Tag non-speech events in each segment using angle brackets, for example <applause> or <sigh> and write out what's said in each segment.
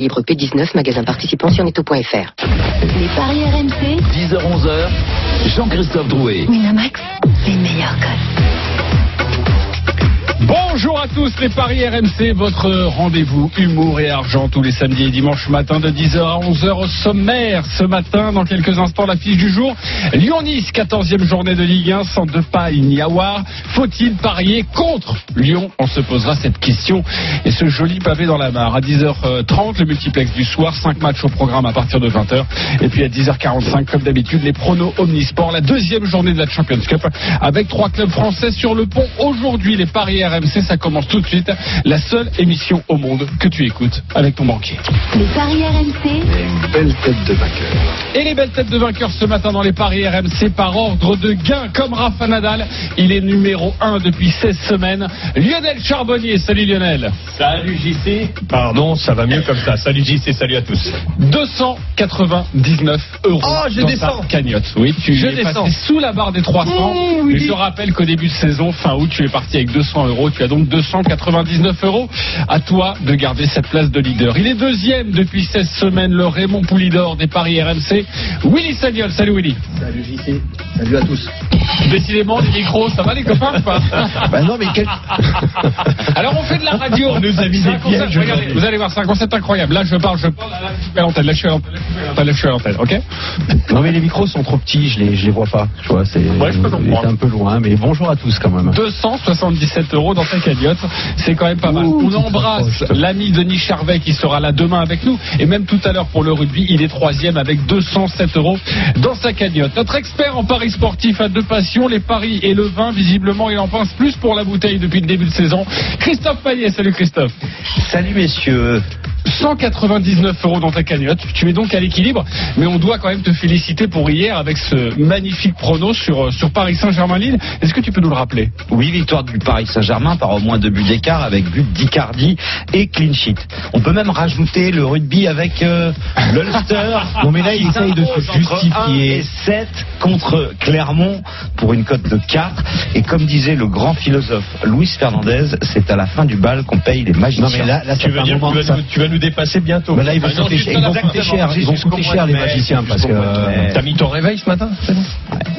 Libre P19, magasin participant sur netto.fr. Les paris RMC, 10h-11h, Jean-Christophe Drouet. Winamax, les meilleurs codes. Bonjour à tous les Paris RMC, votre rendez-vous humour et argent tous les samedis et dimanches matin de 10h à 11h au sommaire. Ce matin, dans quelques instants, la fiche du jour. Lyon-Nice, 14e journée de Ligue 1, sans de paille ni avoir. Faut-il parier contre Lyon? On se posera cette question. Et ce joli pavé dans la mare. À 10h30, le multiplex du soir, 5 matchs au programme à partir de 20h. Et puis à 10h45, comme d'habitude, les pronos Omnisport, la deuxième journée de la Champions Cup, avec trois clubs français sur le pont. Aujourd'hui, les Paris RMC, ça commence tout de suite. La seule émission au monde que tu écoutes avec ton banquier. Les paris RMC, Une belle tête de vainqueur. Et les belles têtes de vainqueurs ce matin dans les paris RMC par ordre de gain comme Rafa Nadal. Il est numéro 1 depuis 16 semaines. Lionel Charbonnier, salut Lionel. Salut JC. Pardon, ça va mieux comme ça. Salut JC, salut à tous. 299 euros Oh, je dans descends. ta cagnotte. Oui, tu Je es descends. passé sous la barre des 300. Mmh, oui. Mais je rappelle qu'au début de saison, fin août, tu es parti avec 200 euros. Tu as donc 299 euros. À toi de garder cette place de leader. Il est deuxième depuis 16 semaines, le Raymond Poulidor des paris RMC. Willy Sagnol. Salut Willy. Salut JC, salut à tous. Décidément, les micros, ça va les copains ou pas <laughs> Bah non mais quel... <laughs> Alors on fait de la radio. On nous a mis C'est des un concept- pièges regardez, aujourd'hui. Vous allez voir, c'est un concept incroyable. Là, je parle, je parle, là, je suis à l'antenne, là, je suis à l'antenne, là, je suis à l'antenne, ok <laughs> Non mais les micros sont trop petits, je les, je les vois pas. Tu vois, c'est Ouais, je peux comprendre. c'est un peu loin, mais bonjour à tous quand même. 277 euros dans ta cagnotte, c'est quand même pas mal. Ouh, On embrasse l'ami Denis Charvet qui sera là demain avec nous. Et même tout à l'heure pour le rugby, il est troisième avec 207 euros dans sa cagnotte. Notre expert en paris sportif a deux passions, les paris et le vin. Visiblement, il en pense plus pour la bouteille depuis le début de saison. Christophe Payet, salut Christophe. Salut messieurs. 199 euros dans ta cagnotte. Tu es donc à l'équilibre, mais on doit quand même te féliciter pour hier avec ce magnifique prono sur, euh, sur Paris Saint-Germain-Lille. Est-ce que tu peux nous le rappeler? Oui, victoire du Paris Saint-Germain par au moins deux buts d'écart avec but d'Icardi et clean sheet. On peut même rajouter le rugby avec euh, l'Ulster. Non, <laughs> mais là, il essaye de se justifier. et 7 contre Clermont pour une cote de 4. Et comme disait le grand philosophe Luis Fernandez, c'est à la fin du bal qu'on paye les magiciens. Non mais là, Tu veux dire vas, nous, tu vas nous dépasser bientôt. Bah là, ils vont Ah coûter cher, ils vont coûter cher, ils vont coûter cher les magiciens parce que. T'as mis ton réveil ce matin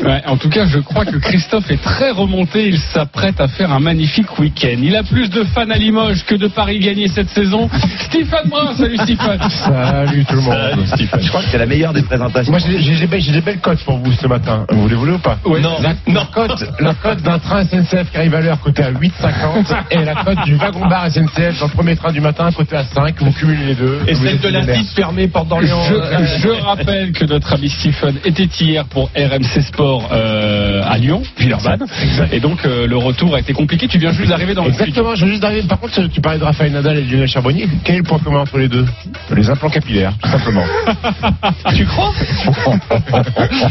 Ouais, En tout cas, je crois que Christophe est très remonté. Il s'apprête à faire un magnifique week-end. Il a plus de fans à Limoges que de Paris gagnés cette saison. Stephen Brun, salut Stephen. Salut tout le monde. Salut, Stephen. Je crois que c'est la meilleure des présentations. Moi j'ai j'ai des, belles- j'ai des belles cotes pour vous ce matin. Vous les voulez ou pas Ouais. Non, La, non. la cote, la cote d'un train SNCF qui arrive à l'heure côté à 8,50 et la cote du wagon-bar SNCF dans le premier train du matin côté à 5. Vous cumulez les deux. Et celle de la millionnaire. 6 fermée, porte d'Orléans. Je, euh, je rappelle que notre ami Stephen était hier pour RMC Sport euh, à Lyon, Villeurbanne. Et donc euh, le retour a été compliqué. Tu viens juste d'arriver dans le studio. Exactement, je viens juste d'arriver. Par contre, tu parlais de Raphaël Nadal et de Lionel Charbonnier. Quel est le point commun entre les deux? Les implants capillaires, tout simplement. <laughs> Tu crois?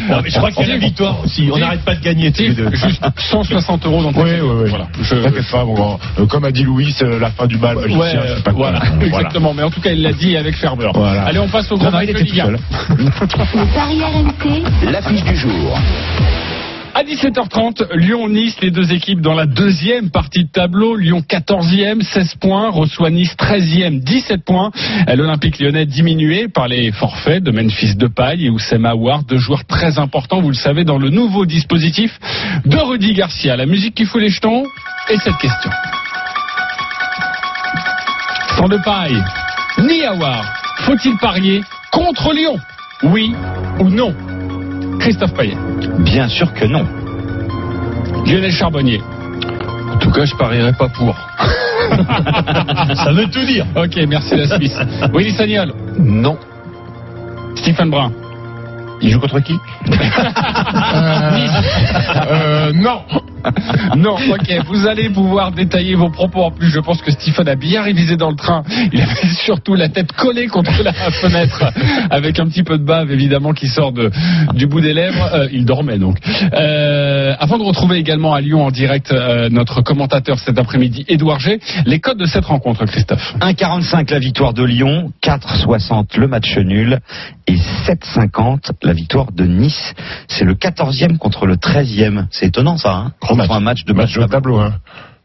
Non, mais je crois qu'il y a la victoire aussi. On n'arrête pas de gagner tous les deux. Juste 160 euros dans ta Oui, oui, oui. Voilà. Je- T'inquiète pas. Euh, comme a dit Louis, euh, la fin du bal magicien, Ouais, sais pas voilà, exactement. Mais en tout cas, il l'a dit avec ferveur. Voilà. Allez, on passe au grand match de Ligue tout 1. seul. Les paris RMC, L'affiche du jour. À 17h30, Lyon-Nice, les deux équipes dans la deuxième partie de tableau. Lyon 14e, 16 points, reçoit Nice 13e, 17 points. L'Olympique lyonnais diminué par les forfaits de Memphis Depay et Oussem Aouar, deux joueurs très importants, vous le savez, dans le nouveau dispositif de Rudy Garcia. La musique qui fout les jetons et cette question. Sans Depay ni Aouar, faut-il parier contre Lyon Oui ou non Christophe Payet. Bien sûr que non. Lionel Charbonnier. En tout cas, je parierais pas pour. <laughs> Ça veut tout dire. Ok, merci la Suisse. Willy Sagnol. Non. Stephen Brun. Il joue contre qui <laughs> euh, Non. Non, ok, vous allez pouvoir détailler vos propos. En plus, je pense que Stephen a bien révisé dans le train. Il avait <laughs> surtout la tête collée contre la <laughs> fenêtre, avec un petit peu de bave, évidemment, qui sort de, du bout des lèvres. Euh, il dormait donc. Euh, avant de retrouver également à Lyon en direct euh, notre commentateur cet après-midi, Édouard G, les codes de cette rencontre, Christophe. 1,45 la victoire de Lyon, 4,60 le match nul et 7,50 la victoire de Nice. C'est le 14e contre le 13e. C'est étonnant ça, hein Gros match. Un match de Match match au tableau, hein.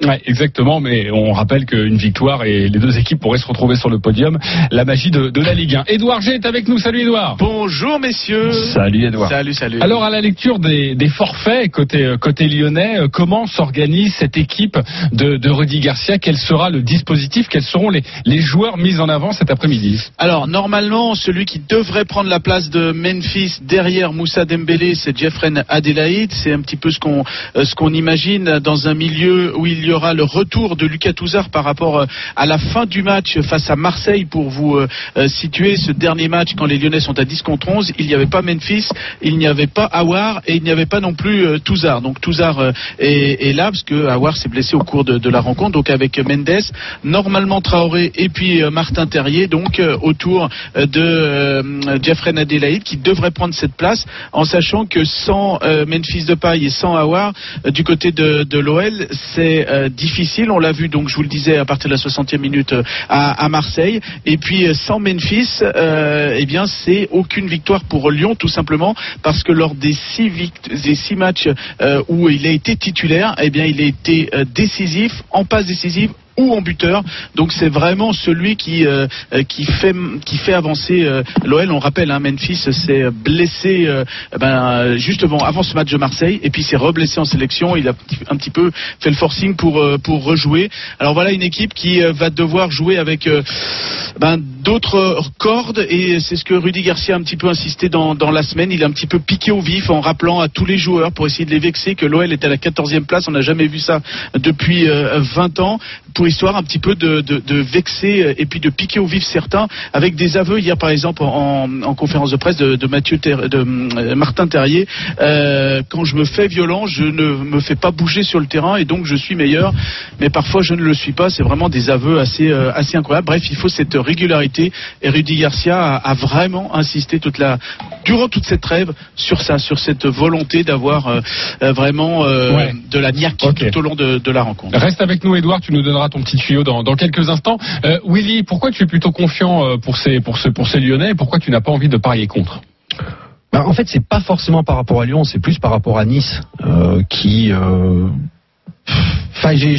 Ouais, exactement, mais on rappelle qu'une victoire et les deux équipes pourraient se retrouver sur le podium. La magie de, de la Ligue 1. Édouard G est avec nous. Salut Édouard. Bonjour messieurs. Salut Edouard. Salut, salut. Alors à la lecture des, des forfaits côté euh, côté lyonnais, euh, comment s'organise cette équipe de, de Rudy Garcia? Quel sera le dispositif? Quels seront les, les joueurs mis en avant cet après-midi? Alors normalement, celui qui devrait prendre la place de Memphis derrière Moussa Dembélé, c'est Jeffrey Adelaide. C'est un petit peu ce qu'on euh, ce qu'on imagine dans un milieu où il y aura le retour de Lucas Touzard par rapport euh, à la fin du match face à Marseille pour vous euh, euh, situer ce dernier match quand les Lyonnais sont à 10 contre 11. Il n'y avait pas Memphis, il n'y avait pas Awar et il n'y avait pas non plus Touzard. Donc Touzard est, là parce que Awar s'est blessé au cours de, de la rencontre. Donc avec Mendes, normalement Traoré et puis Martin Terrier, donc autour de Jeffrey Adelaide qui devrait prendre cette place en sachant que sans Memphis Depay et sans Awar du côté de, de l'OL c'est euh, difficile. On l'a vu donc je vous le disais à partir de la 60e minute euh, à, Marseille et puis euh, sans Memphis eh bien c'est aucune victoire pour Lyon tout simplement parce que lors des six, des six matchs où il a été titulaire eh bien il a été décisif en passe décisive ou en buteur. Donc c'est vraiment celui qui euh, euh, qui fait qui fait avancer euh, l'OL. On rappelle, hein, Memphis s'est blessé euh, ben, justement avant ce match de Marseille et puis s'est reblessé en sélection. Il a un petit peu fait le forcing pour euh, pour rejouer. Alors voilà une équipe qui euh, va devoir jouer avec ben, d'autres cordes et c'est ce que Rudy Garcia a un petit peu insisté dans, dans la semaine. Il a un petit peu piqué au vif en rappelant à tous les joueurs pour essayer de les vexer que l'OL est à la 14e place. On n'a jamais vu ça depuis euh, 20 ans. Pour histoire un petit peu de, de, de vexer euh, et puis de piquer au vif certains avec des aveux. Hier par exemple en, en conférence de presse de, de Mathieu de euh, Martin Terrier euh, quand je me fais violent je ne me fais pas bouger sur le terrain et donc je suis meilleur. Mais parfois je ne le suis pas. C'est vraiment des aveux assez euh, assez incroyables. Bref il faut cette régularité et Rudy Garcia a, a vraiment insisté toute la durant toute cette trêve sur ça sur cette volonté d'avoir euh, euh, vraiment euh, Ouais. de la niaque tout au long de, de la rencontre Reste avec nous, Edouard. Tu nous donneras ton petit tuyau dans, dans quelques instants. Euh, Willy, pourquoi tu es plutôt confiant pour ces, pour, ce, pour ces Lyonnais et pourquoi tu n'as pas envie de parier contre? Bah, en fait, c'est pas forcément par rapport à Lyon, c'est plus par rapport à Nice, euh, qui. euh, Enfin, j'ai.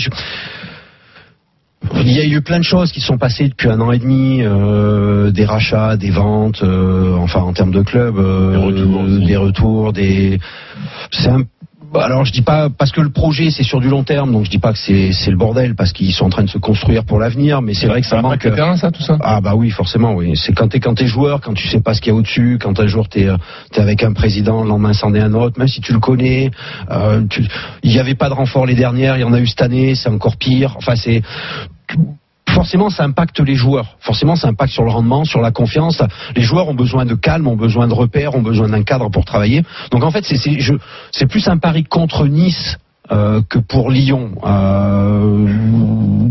Il y a eu plein de choses qui sont passées depuis un an et demi, euh, des rachats, des ventes, euh, enfin en termes de club, euh, Des retours des retours, des. C'est un alors je dis pas parce que le projet c'est sur du long terme, donc je dis pas que c'est le bordel parce qu'ils sont en train de se construire pour l'avenir, mais c'est vrai que ça manque. le terrain, ça, tout ça Ah bah oui, forcément, oui. C'est quand t'es quand t'es joueur, quand tu sais pas ce qu'il y a au-dessus, quand un jour t'es avec un président, le lendemain c'en est un autre, même si tu le connais. euh, tu- Il y avait pas de renfort les dernières, il y en a eu cette année, c'est encore pire. Enfin c'est forcément ça impacte les joueurs. Forcément ça impacte sur le rendement, sur la confiance. Les joueurs ont besoin de calme, ont besoin de repères, ont besoin d'un cadre pour travailler. Donc en fait c'est plus un pari contre Nice. euh, que pour Lyon euh,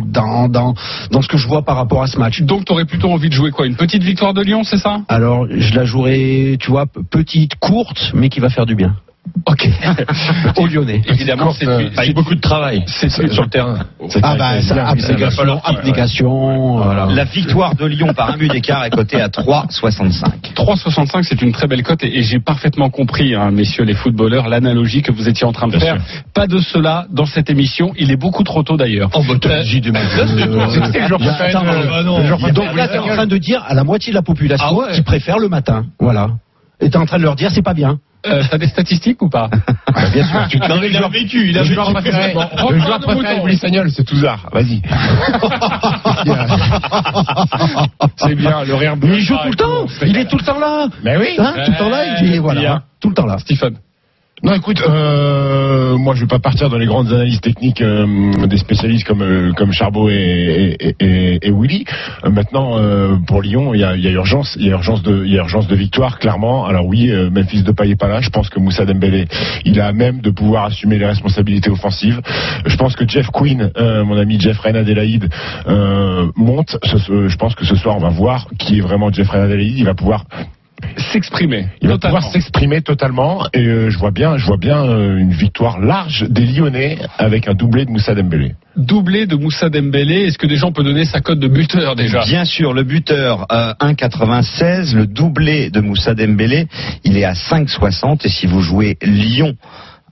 dans, dans, dans ce que je vois par rapport à ce match. Donc, tu aurais plutôt envie de jouer quoi? Une petite victoire de Lyon, c'est ça? Alors, je la jouerai, tu vois, petite, courte, mais qui va faire du bien. Ok. <laughs> Au Lyonnais. Évidemment, c'est Euh, beaucoup de travail c'est- sur le terrain. Ah bah, ça, abnégation, abnégation, voilà. La victoire de Lyon par un but d'écart est cotée à 3,65. 3,65, c'est une très belle cote et, et j'ai parfaitement compris, hein, messieurs les footballeurs, l'analogie que vous étiez en train de Bien faire. Pas de cela dans cette émission. Il est beaucoup trop tôt d'ailleurs. Oh, bah, le non. le genre Donc là, t'es en train de dire à la moitié de la population Ah qui préfère le matin. Voilà. T'es en train de leur dire, c'est pas bien. Euh, T'as des statistiques ou pas? <laughs> Bien sûr. Tu Non, il a vécu, il a vécu. préféré, le joueur préféré de Blissagnoles, c'est Touzard. Vas-y. <laughs> C'est bien, le rire Mais il joue tout le temps. Il est tout le temps là. Mais oui. Hein, tout le temps là, il est, voilà. hein, Tout le temps là. Stephen. Non, écoute, euh, moi je vais pas partir dans les grandes analyses techniques euh, des spécialistes comme euh, comme Charbot et, et, et, et Willy. Euh, maintenant, euh, pour Lyon, il y a, y a urgence, il y a urgence de, il y a urgence de victoire, clairement. Alors oui, euh, Memphis Depay est pas là. Je pense que Moussa Dembélé, il a même de pouvoir assumer les responsabilités offensives. Je pense que Jeff Quinn, mon ami Jeff Ren Adelaide, euh, monte. Je pense que ce soir, on va voir qui est vraiment Jeff Ren Adelaide. Il va pouvoir S'exprimer. il va Totalement. pouvoir s'exprimer totalement et euh, je vois bien, je vois bien euh, une victoire large des Lyonnais avec un doublé de Moussa Dembélé. Doublé de Moussa Dembélé. Est-ce que déjà on peut donner sa cote de buteur déjà? Bien sûr, le buteur euh, 1,96, le doublé de Moussa Dembélé, il est à 5,60 et si vous jouez Lyon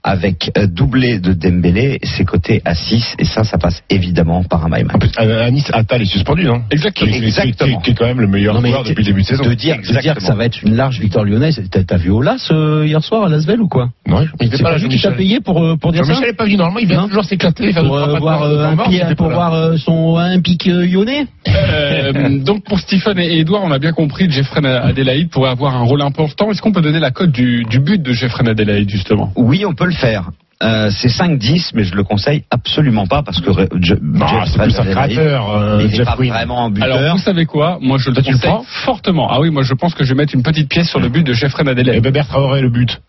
avec euh, doublé de Dembélé, c'est coté à 6 et ça, ça passe évidemment par un my match. En plus, à, à Nice, Attal est suspendu, non Exactement. Qui- qui- Exactement. Qui, qui est quand même le meilleur Non, joueur depuis le début de saison. De dire, de dire que Exactement. ça va être une large victoire lyonnaise. T'as t'as vu Olas euh, hier soir à Lasvel ou quoi? Non, il était C'est pas là, pas lui qui t'a Jean-Michel. payé pour, euh, pour dire ça? Jean-Michel n'est pas venu normalement, il vient Non. toujours s'éclater, Pour euh, voir, euh, un mort, pied- pour voir euh, son un pic euh, lyonnais? Euh, donc pour Stephen et Edouard, on a bien compris que Jeffrey Adelaide pourrait avoir un rôle important. Est-ce qu'on peut donner la cote du, du but de Jeffrey Adelaide justement? Oui, on peut le faire. Euh, c'est 5-10, mais je le conseille absolument pas parce que Re- Je- Non, Jeff c'est plus un créateur, euh, il n'est Jeff pas vraiment un buteur. Alors vous savez quoi Moi je le Toi, tu le conseille prends fortement. Ah oui, moi je pense que je vais mettre une petite pièce sur le but de Jeffrey Et Adelaide. Bébert Traoré, le but.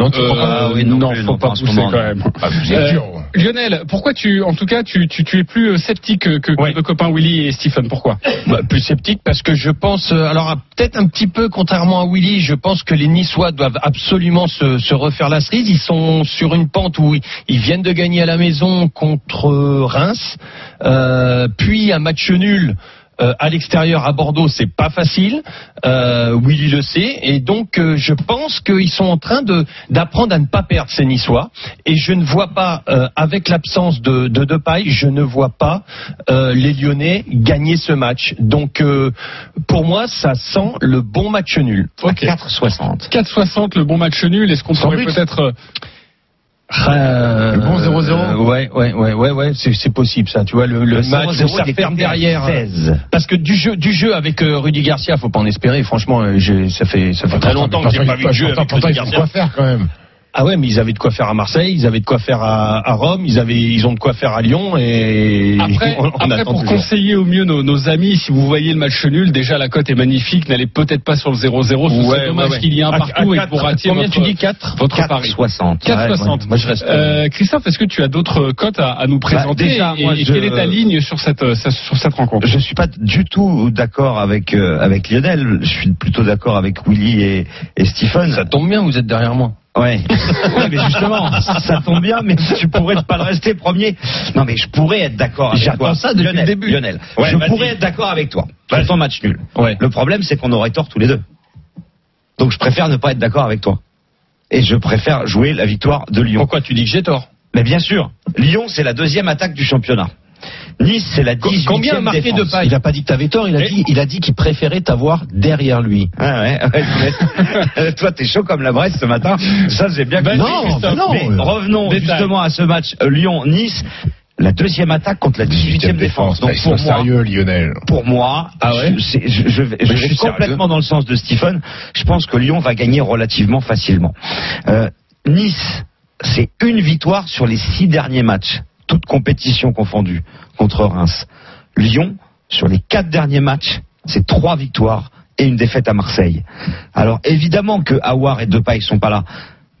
Non, tu Euh, Ah oui, non non, plus, faut non, pas pousser moment, quand même. Ah, êtes Euh, dur. Lionel, pourquoi tu, en tout cas, tu, tu, tu es plus euh, sceptique que, que Ouais. nos copains Willy et Stephen Pourquoi? Bah, plus sceptique parce que je pense, euh, alors peut-être un petit peu contrairement à Willy, je pense que les Niçois doivent absolument se, se refaire la cerise. Ils sont sur une pente où ils, ils viennent de gagner à la maison contre Reims, euh, puis un match nul. Euh, à l'extérieur à Bordeaux, c'est pas facile. Euh, Willy le sait, et donc euh, je pense qu'ils sont en train de d'apprendre à ne pas perdre ces Niçois. Et je ne vois pas, euh, avec l'absence de, de Depay, je ne vois pas euh, les Lyonnais gagner ce match. Donc euh, pour moi, ça sent le bon match nul. À 4,60. 4,60 le bon match nul. Est-ce qu'on pourrait peut-être euh, Euh, Le bon 0-0. euh, Ouais, ouais, ouais, ouais, ouais, c'est c'est possible ça. Tu vois le, le, Le match 0-0, où ça il est ferme derrière. 16. Parce que du jeu, du jeu avec euh, Rudy Garcia, faut pas en espérer. Franchement, j'ai- ça fait ça fait très longtemps que j'ai pas vu de jeu avec Rudy il faut Garcia. quoi faire quand même. Ah ouais, mais ils avaient de quoi faire à Marseille, ils avaient de quoi faire à, à Rome, ils avaient, ils ont de quoi faire à Lyon et Après, <laughs> on, on après attend pour toujours. conseiller au mieux nos, nos amis, si vous voyez le match nul, déjà la cote est magnifique. N'allez peut-être pas sur le 0-0. Ce Ouais, serait dommage ouais, qu'il y ait un À- partout à et quatre, pour attirer Combien votre, tu dis 4 votre pari. 4,60. 4,60. Moi je reste. Euh, Christophe, est-ce que tu as d'autres cotes à, à nous présenter déjà, et, moi, et je- quelle est ta ligne sur cette, euh, sur cette rencontre? Je suis pas du tout d'accord avec euh, avec Lionel. Je suis plutôt d'accord avec Willy et, et Stephen. Ça tombe bien, vous êtes derrière moi. Ouais. <laughs> Ouais, mais justement, ça tombe bien, mais tu pourrais pas le rester premier. Non, mais je pourrais être d'accord avec toi. ça depuis Lionel, le début. Lionel, Ouais, je pourrais être d'accord avec toi. Ton match nul. Ouais. Le problème, c'est qu'on aurait tort tous les deux. Donc, je préfère ne pas être d'accord avec toi. Et je préfère jouer la victoire de Lyon. Pourquoi tu dis que j'ai tort? Mais bien sûr, Lyon, c'est la deuxième attaque du championnat. Nice, c'est la 18e Combien a marqué défense. de paille Il a pas dit que t'avais tort, il a Et- dit, il a dit qu'il préférait t'avoir derrière lui. Ah ouais, ouais, <laughs> Toi, t'es chaud comme la Bresse ce matin. Ça, j'ai bien Vas-y, compris. Non, Christophe. bah non. Mais revenons détail. justement à ce match euh, Lyon-Nice. La deuxième attaque contre la 18e défense. Donc pour moi, sérieux, Lionel. pour moi, Ah ouais je, vais, suis complètement dans le sens de Stephen. Je pense que Lyon va gagner relativement facilement. Euh, nice, c'est une victoire sur les six derniers matchs, toutes compétitions confondues, contre Reims. Lyon, sur les quatre derniers matchs, c'est trois victoires et une défaite à Marseille. Alors évidemment que Awar et Depay sont pas là,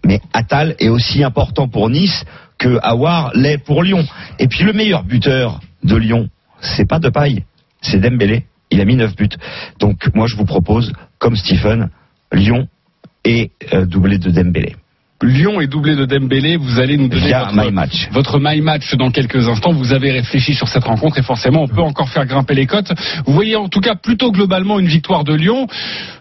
mais Attal est aussi important pour Nice que Awar l'est pour Lyon. Et puis le meilleur buteur de Lyon, c'est pas Depay, c'est Dembélé. Il a mis 9 buts. Donc moi je vous propose, comme Stephen, Lyon et euh, doublé de Dembélé. Lyon est doublé de Dembélé. Vous allez nous donner votre, My Match. votre my match dans quelques instants. Vous avez réfléchi sur cette rencontre et forcément on peut encore faire grimper les cotes. Vous voyez en tout cas plutôt globalement une victoire de Lyon.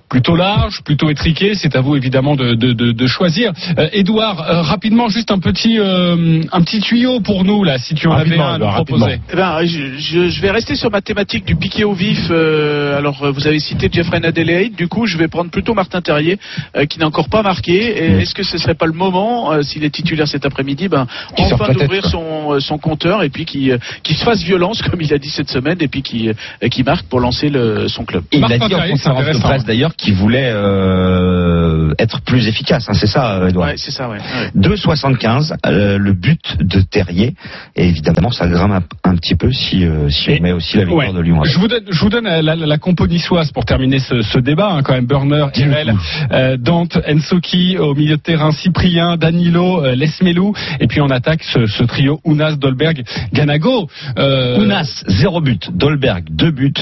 Plutôt large, plutôt étriqué, c'est à vous évidemment de, de, de, de choisir. Euh, Edouard, euh, rapidement juste un petit euh, un petit tuyau pour nous là, si tu en avais un à nous proposer. Eh ben, je, je- je vais rester sur ma thématique du piqué au vif. euh, alors, euh, vous avez cité Jeffrey Adelaide. Du coup, je vais prendre plutôt Martin Terrier, euh, qui n'a encore pas marqué. Et Est-ce que ce serait pas le moment, euh, s'il est titulaire cet après-midi, ben, sorte enfin d'ouvrir son, euh, son compteur et puis qui, euh, qui se fasse violence, comme il a dit cette semaine, et puis qui, euh, qui marque pour lancer le, son club. Et il Martin a dit en conférence de intéressant. presse d'ailleurs qu'il voulait euh, être plus efficace. hein, c'est ça, euh, Edouard. Ouais, c'est ça, ouais. ouais. 2,75 euh, le but de Terrier. Et évidemment, ça grimpe un, un petit peu si, euh, si Et- on met aussi la victoire Ouais. de Lyon. Je vous donne, je vous donne la, la, la compo niçoise pour terminer ce, ce débat. hein, quand même, Burner, Irel, euh, Dante, Ensoki au milieu de terrain, Cyprien, Danilo, euh, Lesmelou, et puis on attaque ce, ce trio Ounas, Dolberg, Ganago. Euh, Ounas, 0 but. Dolberg, 2 buts.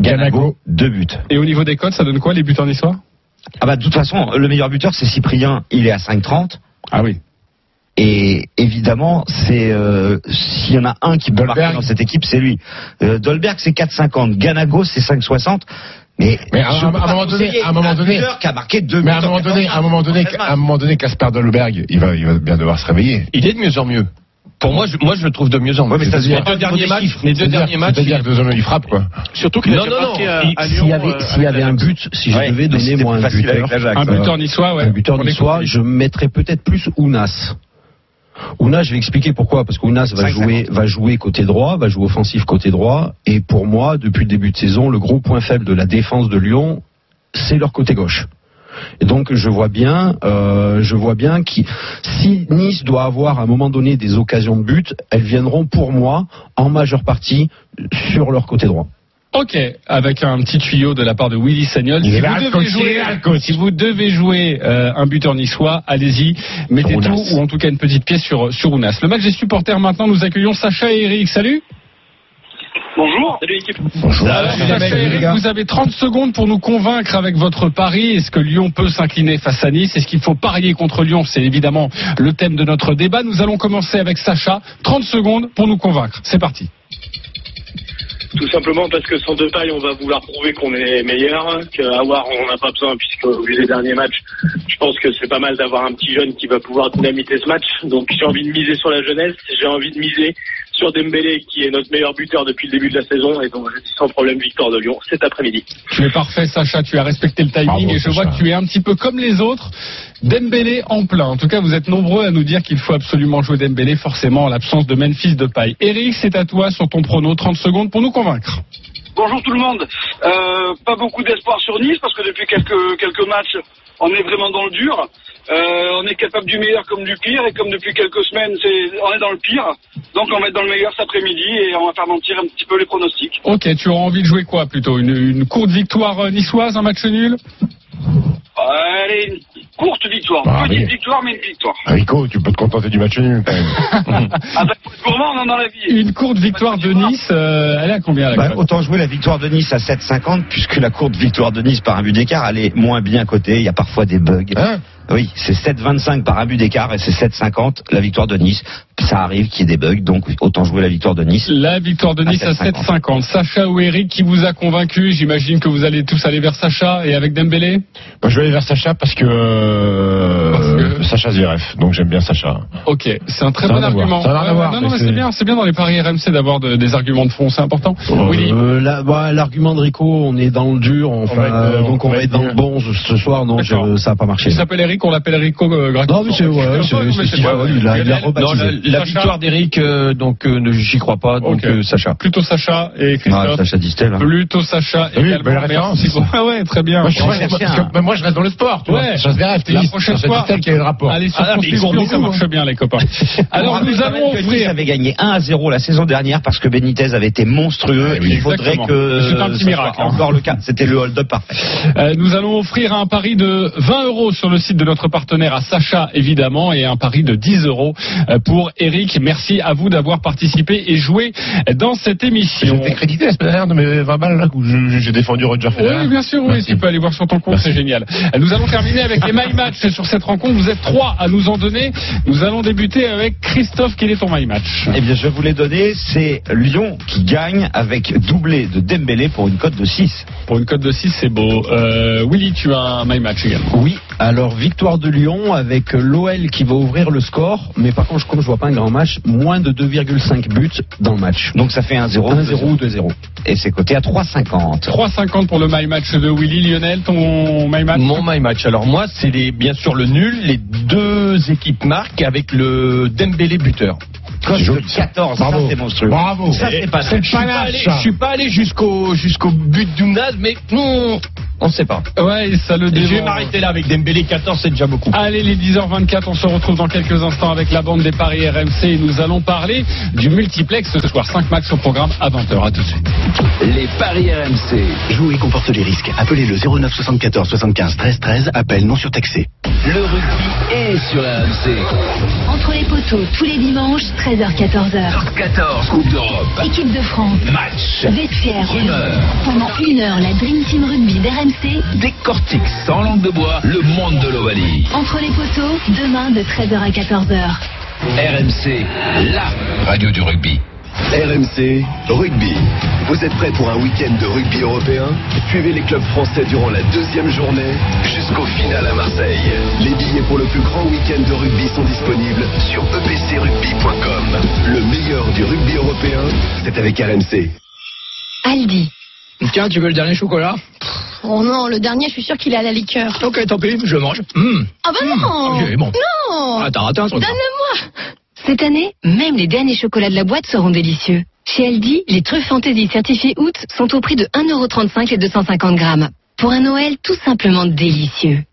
Ganago, 2 buts. Et au niveau des codes, ça donne quoi les buteurs niçois Ah bah de toute façon, le meilleur buteur c'est Cyprien, il est à 5,30. Ah oui. Et évidemment, c'est euh, s'il y en a un qui peut Dolberg. marquer dans cette équipe, c'est lui. Euh, Dolberg c'est 4,50, Ganago c'est 5,60. Mais, Mais à, un- moment donné, à un moment donné, buteur qui a marqué deux mais à un buts en moment donné, 14 à un moment donné, matchs. à un moment donné, Casper Dolberg, il va, il va bien devoir se réveiller. Il est de mieux en mieux. Pour moi, je, moi, je le trouve de mieux en mieux. Ouais, mais ça se les deux derniers matchs, les deux C'est-à-dire- derniers matchs, C'est-à-dire deux hommes, il frappe, quoi. Surtout qu'il a Non, non, marqué non. à, Et à S'il Lyon. y avait, euh, s'il y avec avait un but, si je Ouais, devais donner moi un buteur. Un Euh, buteur niçois, ouais. un buteur niçois, je mettrais peut-être plus Ounas. Ounas, je vais expliquer pourquoi. Parce qu'Ounas va 5,50. jouer, va jouer côté droit, va jouer offensif côté droit. Et pour moi, depuis le début de saison, le gros point faible de la défense de Lyon, c'est leur côté gauche. Et donc je vois bien, euh, je vois bien qui, si Nice doit avoir à un moment donné des occasions de but, elles viendront pour moi en majeure partie sur leur côté droit. Ok, avec un petit tuyau de la part de Willy Sagnol. Si si vous devez jouer euh, un buteur niçois, allez-y, mettez tout ou en tout cas une petite pièce sur sur Ounas. Le match des supporters maintenant, nous accueillons Sacha et Eric. Salut. Bonjour. Salut l'équipe. Bonjour. Vous avez 30 secondes pour nous convaincre avec votre pari. Est-ce que Lyon peut s'incliner face à Nice? Est-ce qu'il faut parier contre Lyon? C'est évidemment le thème de notre débat. Nous allons commencer avec Sacha. 30 secondes pour nous convaincre. C'est parti. Tout simplement parce que sans deux pailles, on va vouloir prouver qu'on est meilleur, qu'à War, on n'en a pas besoin, puisque au vu des derniers matchs, je pense que c'est pas mal d'avoir un petit jeune qui va pouvoir dynamiter ce match. Donc j'ai envie de miser sur la jeunesse, j'ai envie de miser sur Dembélé, qui est notre meilleur buteur depuis le début de la saison, et donc je dis sans problème victoire de Lyon cet après-midi. Tu es parfait, Sacha. Tu as respecté le timing Bravo, et je vois que tu es un petit peu comme les autres. Dembélé en plein. En tout cas, vous êtes nombreux à nous dire qu'il faut absolument jouer Dembélé, forcément en l'absence de Memphis de paille. Eric, c'est à toi sur ton prono. 30 secondes pour nous convaincre. Bonjour tout le monde. Euh, pas beaucoup d'espoir sur Nice parce que depuis quelques quelques matchs, on est vraiment dans le dur. Euh, on est capable du meilleur comme du pire et comme depuis quelques semaines, c'est on est dans le pire. Donc on va être dans le meilleur cet après-midi et on va faire mentir un petit peu les pronostics. Ok, tu auras envie de jouer quoi plutôt? Une, une courte victoire euh, niçoise, un match nul? Allez, une courte victoire, Bah, petite victoire mais une victoire. Rico, tu peux te contenter du match nul, quand même. <laughs> Ah bah, la vie. Une courte victoire de Nice, euh, elle est à combien la Bah, autant jouer la victoire de Nice à 7,50 puisque la courte victoire de Nice par un but d'écart elle est moins bien cotée. Il y a parfois des bugs. Hein? Oui, c'est 7,25 par un but d'écart et c'est 7,50 la victoire de Nice. Ça arrive qu'il y ait des bugs, donc autant jouer la victoire de Nice. La victoire de Nice à 7,50. 7,50. Sacha ou Eric qui vous a convaincu J'imagine que vous allez tous aller vers Sacha et avec Dembélé Moi, je vais aller vers Sacha parce que, euh, Parce que- Sacha Zverev, donc j'aime bien Sacha. Ok, c'est un très Ça bon argument. Ça non, non, mais c'est bien, c'est bien dans les paris RMC d'avoir de- des arguments de fond, c'est important. Willy, Euh, bah, L'argument de Rico, on est dans le dur, enfin, On va être, euh, donc on va être dans le bon ce soir. Non, ça n'a pas marché. il s'appelle Eric, on l'appelle Rico euh, Gracchus. Non, mais c'est ouais, c'est- Non, la, victoire d'Eric, euh, donc euh, ne- j'y crois pas, donc euh, Sacha. Plutôt Sacha et Ah, Christophe. Sacha Distel. hein. Plutôt Sacha Oui, également. belle référence. Merci. Ah ouais, très bien. Moi, je, reste dans le sport. Ouais. La prochaine fois- Distel, quel est le rapport Allez sur Ah, ça marche bien les copains. <laughs> Alors nous allons offrir. avait gagné 1 à 0 la saison dernière parce que Benitez avait été monstrueux. Ah Il faudrait que C'est un petit miracle, hein. encore le cas. C'était le hold-up parfait. Nous allons offrir un pari de 20 euros sur le site de notre partenaire à Sacha évidemment et un pari de 10 euros euh, pour Eric. Merci à vous d'avoir participé et joué dans cette émission. J'étais crédité la semaine dernière de mes 20 balles, là, où j'ai défendu Roger Federer. Oui, bien sûr, oui, Merci. tu peux aller voir sur ton compte, c'est génial. Nous allons terminer avec les My Match sur cette rencontre. Vous êtes trois à nous en donner. Nous allons débuter avec Christophe. Quel est ton My Match? Eh bien, je vous l'ai donné. C'est Lyon qui gagne avec doublé de Dembélé pour une cote de 6. Pour une cote de 6, c'est beau. Euh, Willy, tu as un My Match également. Oui, alors victoire de Lyon avec l'OL qui va ouvrir le score, mais par contre, comme je vois pas un grand match, moins de 2,5 buts dans le match. Donc ça fait 1-0. 1-0 ou 2-0. Et c'est coté à 3,50. 3,50 pour le My Match de Willy. Lionel, ton My Match Mon my match. Alors moi, c'est les, bien sûr le nul. Les deux équipes marquent avec le Dembélé buteur. De ça. 14. Bravo. Ça, c'est monstrueux. Bravo. Ça, c'est pas Je suis pas allé, je suis pas allé jusqu'au jusqu'au but d'Ounaz, mais non, on ne sait pas. Ouais, ça le Et je vais dévore. m'arrêter là avec Dembélé 14, c'est déjà beaucoup. Allez, les 10h24, on se retrouve dans quelques instants avec la bande des paris RMC et nous allons parler du multiplex ce soir. 5 matchs au programme à 20h. À tout de suite. Les paris RMC. Jouer comporte les risques. Appelez le 09 74 75 13 13. Appel non surtaxé. Le rugby est sur RMC. Entre les poteaux, tous les dimanches, 13h-14h. Top 14, Coupe d'Europe. Équipe de France, Match. vestiaire. Rumeur. Pendant une heure, la Dream Team Rugby d'RMC. Décortique sans langue de bois le monde de l'Ovalie. Entre les poteaux, demain de 13h à 14h. RMC, la radio du rugby. RMC Rugby. Vous êtes prêts pour un week-end de rugby européen Suivez les clubs français durant la deuxième journée jusqu'au final à Marseille. Les billets pour le plus grand week-end de rugby sont disponibles sur epcrugby.com. Le meilleur du rugby européen, c'est avec RMC. Aldi. Tiens, tu veux le dernier chocolat? Oh non, le dernier, je suis sûr qu'il est à la liqueur. Ok, tant pis, je mange. Mmh. Ah bah non ok, bon. Non Ah, t'as raté un truc. là. Donne-le-moi Cette année, même les derniers chocolats de la boîte seront délicieux. Chez Aldi, les truffes fantaisie certifiées août sont au prix de 1,35€ les 250 grammes. Pour un Noël tout simplement délicieux.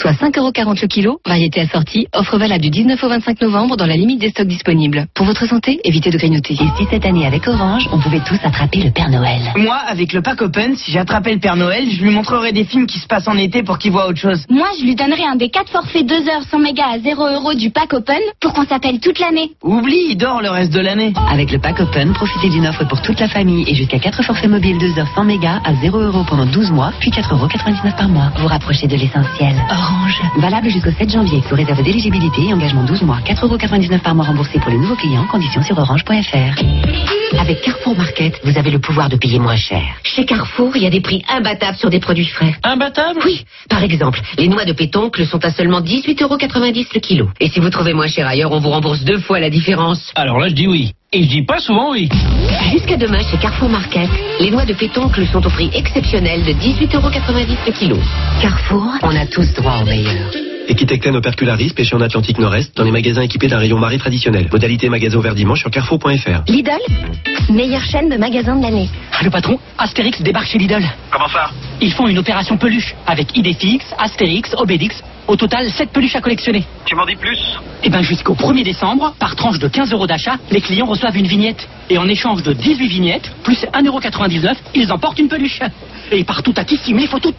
Soit 5,40€ le kilo, variété assortie, offre valable du 19 au 25 novembre dans la limite des stocks disponibles. Pour votre santé, évitez de grignoter. Et si cette année avec Orange, on pouvait tous attraper le Père Noël? Moi, avec le pack Open, si j'attrapais le Père Noël, je lui montrerais des films qui se passent en été pour qu'il voit autre chose. Moi, je lui donnerais un des 4 forfaits 2 heures 100 mégas à 0 euros du pack open pour qu'on s'appelle toute l'année. Oublie, il dort le reste de l'année. Avec le pack Open, profitez d'une offre pour toute la famille et jusqu'à 4 forfaits mobiles 2 heures 100 mégas à 0 euros pendant 12 mois, puis 4,99 euros par mois. Vous rapprochez de l'essentiel. Orange. Valable jusqu'au 7 janvier, sous réserve d'éligibilité et engagement 12 mois. 4,99 euros par mois remboursé pour les nouveaux clients, conditions sur orange.fr. Avec Carrefour Market, vous avez le pouvoir de payer moins cher. Chez Carrefour, il y a des prix imbattables sur des produits frais. Imbattable Oui, par exemple, les noix de pétoncle sont à seulement 18,90 euros le kilo. Et si vous trouvez moins cher ailleurs, on vous rembourse deux fois la différence. Alors là, je dis oui. Et je dis pas souvent oui. Jusqu'à demain chez Carrefour Market, les noix de pétoncle sont au prix exceptionnel de 18,90 euros le kilo. Carrefour, on a tous droit au meilleur. Equitecten Opercularis, pêché en Atlantique Nord-Est, dans les magasins équipés d'un rayon marée traditionnel. Modalité magasin ouvert dimanche sur carrefour.fr. Lidl, meilleure chaîne de magasins de l'année. Le patron, Astérix débarque chez Lidl. Comment ça? Ils font une opération peluche avec Idéfix, Astérix, Obélix. Au total, 7 peluches à collectionner. Tu m'en dis plus? Et bien jusqu'au 1er décembre, par tranche de 15 euros d'achat, les clients reçoivent une vignette. Et en échange de 18 vignettes, plus 1,99€, ils emportent une peluche. Et partout à Tissime, il faut tout.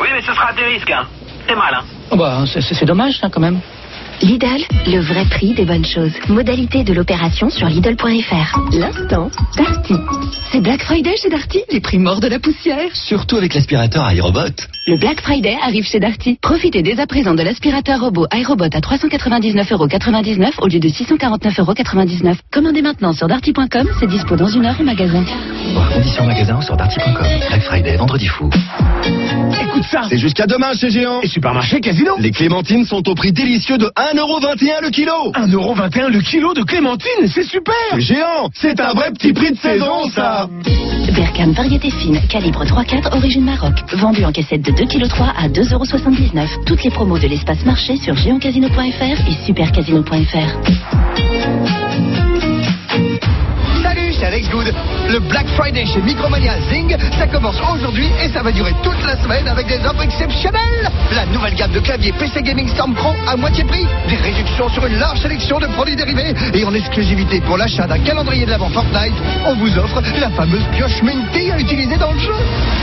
Oui, mais ce sera à tes risques, hein. C'est mal, hein. Oh bah, c'est- dommage, ça, quand même. Lidl, le vrai prix des bonnes choses. Modalité de l'opération sur Lidl.fr. L'instant, Darty. C'est Black Friday chez Darty, les prix morts de la poussière. Surtout avec l'aspirateur iRobot. Le Black Friday arrive chez Darty. Profitez dès à présent de l'aspirateur robot iRobot à 399,99€ au lieu de 649,99€. Commandez maintenant sur darty.com, c'est dispo dans une heure au magasin. Voir conditions magasin sur darty.com. Black Friday, vendredi fou. Écoute ça C'est jusqu'à demain chez Géant Et supermarché Casino Les clémentines sont au prix délicieux de 1,21€ le kilo 1,21€ le kilo de clémentine, c'est super Géant C'est un vrai petit prix de saison, ça Berkham variété fine, calibre 3-4, origine Maroc. Vendu en cassette de 2,3 kg à 2,79€. Toutes les promos de l'espace marché sur géantcasino.fr et supercasino.fr. Alex Good. Le Black Friday chez Micromania Zing, ça commence aujourd'hui et ça va durer toute la semaine avec des offres exceptionnelles. La nouvelle gamme de claviers PC Gaming Storm Pro à moitié prix, des réductions sur une large sélection de produits dérivés et en exclusivité pour l'achat d'un calendrier de l'avant Fortnite, on vous offre la fameuse pioche Minty à utiliser dans le jeu.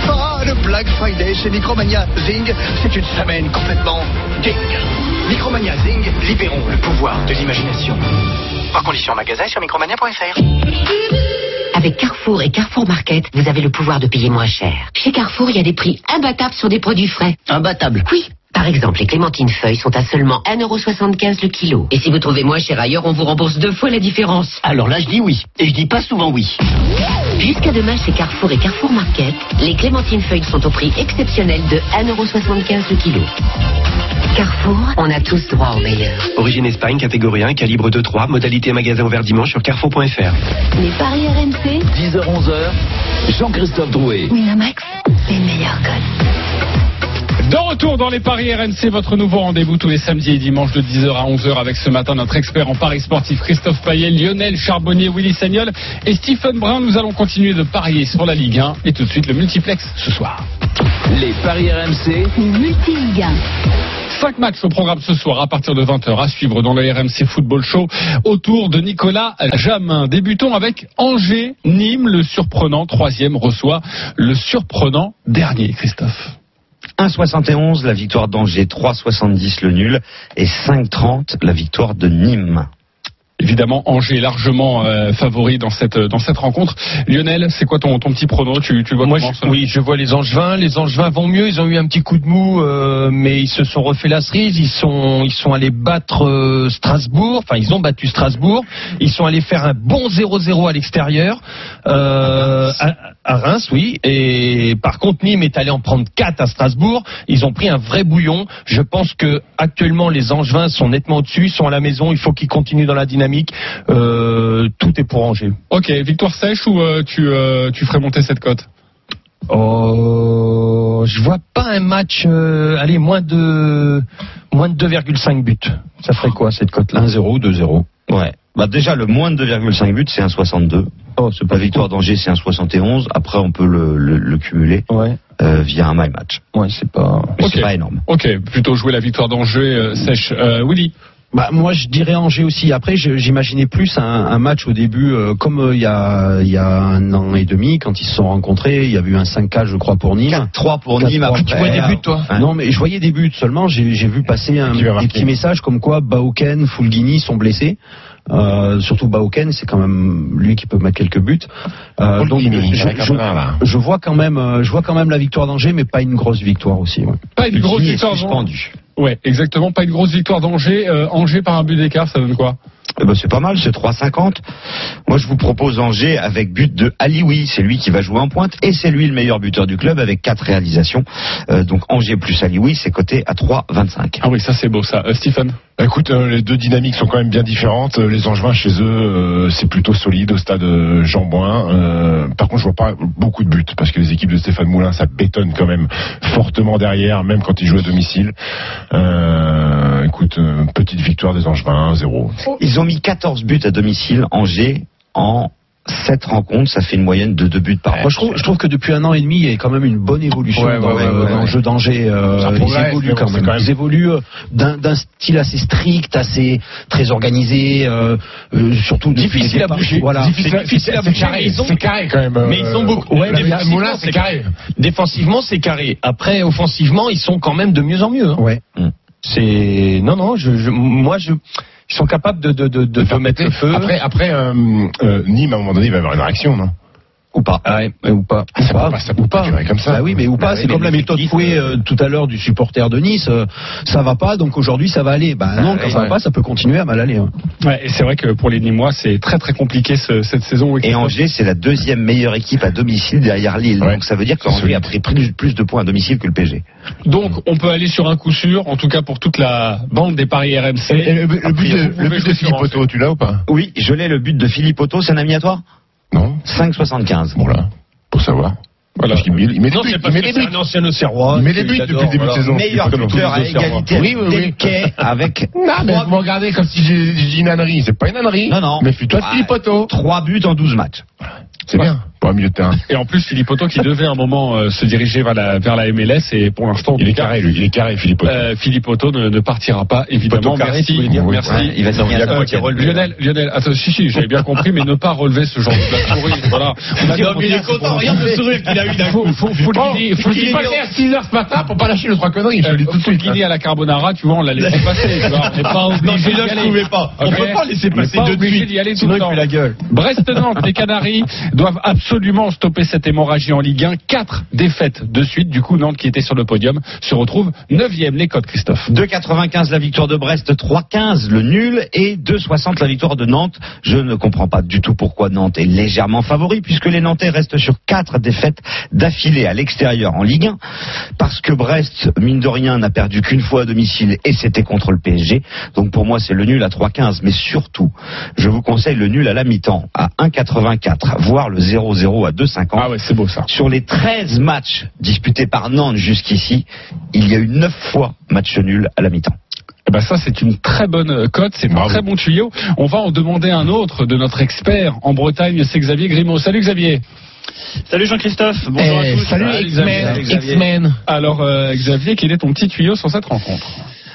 Ah, le Black Friday chez Micromania Zing, c'est une semaine complètement dingue. Micromania Zing, libérons le pouvoir de l'imagination. Par condition magasin sur micromania.fr. Avec Carrefour et Carrefour Market, vous avez le pouvoir de payer moins cher. Chez Carrefour, il y a des prix imbattables sur des produits frais. Imbattable. Oui. Par exemple, les clémentines feuilles sont à seulement 1,75€ le kilo. Et si vous trouvez moins cher ailleurs, on vous rembourse deux fois la différence. Alors là, je dis oui. Et je dis pas souvent oui. Jusqu'à demain chez Carrefour et Carrefour Market, les clémentines feuilles sont au prix exceptionnel de 1,75€ le kilo. Carrefour, on a tous droit au meilleur. Origine Espagne, catégorie 1, calibre 2-3, modalité magasin ouvert dimanche sur carrefour.fr. Les paris RMC, 10h-11h, Jean-Christophe Drouet. Winamax, les meilleurs codes. De retour dans les paris RMC, votre nouveau rendez-vous tous les samedis et dimanches de 10h à 11h avec ce matin notre expert en paris sportif Christophe Payet, Lionel Charbonnier, Willy Sagnol et Stephen Brun. Nous allons continuer de parier sur la Ligue 1 et tout de suite le multiplex ce soir. Les paris RMC, Multiliga. Cinq matchs au programme ce soir à partir de 20h à suivre dans le RMC Football Show autour de Nicolas Jamin. Débutons avec Angers, Nîmes, le surprenant troisième reçoit le surprenant dernier, Christophe. 1,71 la victoire d'Angers, 3,70 le nul et 5,30 la victoire de Nîmes. Évidemment Angers est largement euh, favori dans cette dans cette rencontre. Lionel, c'est quoi ton, ton petit prono? Tu, tu vois Moi, je- oui, je vois les Angevins. Les Angevins vont mieux. Ils ont eu un petit coup de mou, euh, mais ils se sont refait la cerise. Ils sont, ils sont allés battre euh, Strasbourg. Enfin, ils ont battu Strasbourg. Ils sont allés faire un bon 0-0 à l'extérieur euh, à, à Reims, oui. Et par contre, Nîmes est allé en prendre 4 à Strasbourg. Ils ont pris un vrai bouillon. Je pense que actuellement, les Angevins sont nettement au-dessus. Ils sont à la maison. Il faut qu'ils continuent dans la dynamique. Euh, tout est pour Angers. Ok, victoire sèche ou euh, tu, euh, tu ferais monter cette cote? Oh, je vois pas un match. euh, allez, moins de moins de 2,5 buts. Ça ferait quoi cette cote-là? 1-0, 2-0. Ouais. Bah déjà le moins de 2,5 buts c'est un 62. Oh, c'est La victoire d'Angers c'est un 71. Après on peut le, le, le cumuler Ouais. euh, via un my match. Ouais, c'est pas. Mais Ok. c'est pas énorme. Ok, plutôt jouer la victoire d'Angers euh, sèche. Euh, Willy? Bah, moi, je dirais Angers aussi. Après, j'imaginais plus un, un match au début, euh, comme euh, il y, a, il y a un an et demi, quand ils se sont rencontrés. Il y avait eu un 5K, je crois, pour Nîmes. 3 pour 4-3. Nîmes après. Tu vois des buts, toi? Non, mais je voyais des buts seulement. J'ai vu passer un, des petits messages comme quoi Baoken, Fulgini sont blessés. Euh, surtout Baoken, c'est quand même lui qui peut mettre quelques buts. Euh, donc, je, vois quand même, euh, je vois quand même la victoire d'Angers, mais pas une grosse victoire aussi. ouais. Pas une grosse victoire suspendu. Ouais, exactement. Pas une grosse victoire d'Angers. Euh, Angers par un but d'écart, ça donne quoi Eh ben, c'est pas mal, c'est 3,50. Moi, je vous propose Angers avec but de Alioui. C'est lui qui va jouer en pointe et c'est lui le meilleur buteur du club avec quatre réalisations. Euh, donc Angers plus Alioui, c'est coté à 3,25. Ah oui, ça c'est beau ça. Euh, Stephen Écoute, euh, les deux dynamiques sont quand même bien différentes. Les Angevins chez eux, euh, c'est plutôt solide au stade Jean Bouin. Euh, par contre, je vois pas beaucoup de buts parce que les équipes de Stéphane Moulin, ça bétonne quand même fortement derrière, même quand ils jouent à domicile. Euh, écoute, euh, petite victoire des Angevins, 1-0. Ils ont mis 14 buts à domicile, Angers, en 7 rencontres. Ça fait une moyenne de 2 buts par Moi, match. je trouve, je trouve que depuis un an et demi, il y a quand même une bonne évolution Ouais, dans, ouais, le- ouais, ouais, dans le ouais. jeu d'Angers. euh, ils évoluent quand bon, c'est même. quand même- Ils évoluent euh, d'un d'un style assez strict, assez très organisé, euh, euh, surtout Difficile à bouger. Voilà. Difficile- C'est- difficile à c'est bouger, carré, c'est carré quand même. Mais ils ont beaucoup. Ouais, Ouais, Moulin, c'est carré. Défensivement, c'est carré. Après, offensivement, ils sont quand même de mieux en mieux. hein. Ouais. C'est non, non. Je, je- moi, je, ils sont capables de de de, de, de mettre le feu. Après, après euh, euh, Nîmes, à un moment donné, il va y avoir une réaction, non? Ou pas. Ah ouais, ou pas. Ah, ça peut pas, ça peut pas durer comme ça. Bah oui, mais ou pas. Bah c'est oui, comme la méthode Fouet euh, tout à l'heure du supporter de Nice. euh, ça va pas, donc aujourd'hui ça va aller. Bah non, quand ça va pas, ça peut continuer à mal aller. hein. Ouais, et c'est vrai que pour les Nîmois, c'est très très compliqué ce- cette saison. Et Angers, c'est la deuxième meilleure équipe à domicile derrière Lille. Ouais. Donc ça veut dire qu'Angers a pris plus, plus de points à domicile que le PSG. Donc, on peut aller sur un coup sûr, en tout cas pour toute la bande des paris RMC. Et, le, Après, but de, le but de Philippe. Otto, tu l'as ou pas? Oui, je l'ai, le but de Philippe Otto, c'est un ami à toi Non 5,75. Bon là, pour savoir. Voilà. Parce qu'il met, il met des Non, buts, il met des c'est buts. un ancien Auxerrois. Il met des buts depuis le début de saison. Meilleur buteur à égalité Oui, oui, oui. avec Delquet, <laughs> avec Non, mais vous me regardez comme si j'ai dit une ânerie. C'est pas une ânerie. Non, non. Mais toi Ah, Philippe Otto. 3 buts en 12 matchs. C'est bien pour un milieu de terrain. Et en plus, Philippe Otto qui devait à un moment euh, se diriger vers la, vers la MLS et pour l'instant, Il est cas, carré, lui. Il est carré, Philippe Otto. euh, Philippe Otto ne, ne partira pas, évidemment. Carré, merci. voulais dire Oui, merci. ouais, il va moitié. relevé. Lionel, Lionel, attends, si, si, j'avais bien compris, mais ne pas relever ce genre de <laughs> pourrie. Voilà. On a Non, mais il est content, regarde le sourire qu'il a eu d'un coup. faut, faut le faut le passé à 6 heures ce matin pour pas lâcher les trois conneries. Je le dis tout de le suite. guider à la carbonara, tu vois, on l'a laissé passer. Non, je aller. pouvais pas. On peut pas laisser passer de obligé suite. Sinon, le il la gueule. Brest-Nantes, les Canaries doivent absolument stopper cette hémorragie en Ligue 1. Quatre défaites de suite. Du coup, Nantes, qui était sur le podium, se retrouve 9 Les codes, Christophe. 2,95 la victoire de Brest, 3,15 le nul et 2,60 la victoire de Nantes. Je ne comprends pas du tout pourquoi Nantes est légèrement favori puisque les Nantais restent sur quatre défaites d'affilée à l'extérieur en Ligue 1 parce que Brest, mine de rien, n'a perdu qu'une fois à domicile et c'était contre le PSG. Donc pour moi, c'est le nul à 3,15 mais surtout, je vous conseille le nul à la mi-temps à 1,84 voire le 0-0 à 2,50. Ah ouais, c'est beau ça. Sur les 13 matchs disputés par Nantes jusqu'ici, il y a eu 9 fois match nul à la mi-temps. Eh ben ça, c'est une très bonne euh, cote, c'est un très bon tuyau. On va en demander un autre de notre expert en Bretagne, c'est Xavier Grimaud. Salut Xavier. Salut Jean-Christophe, bonjour à Eh, tous. salut X-Men. Alors euh, Xavier, quel est ton petit tuyau sur cette rencontre?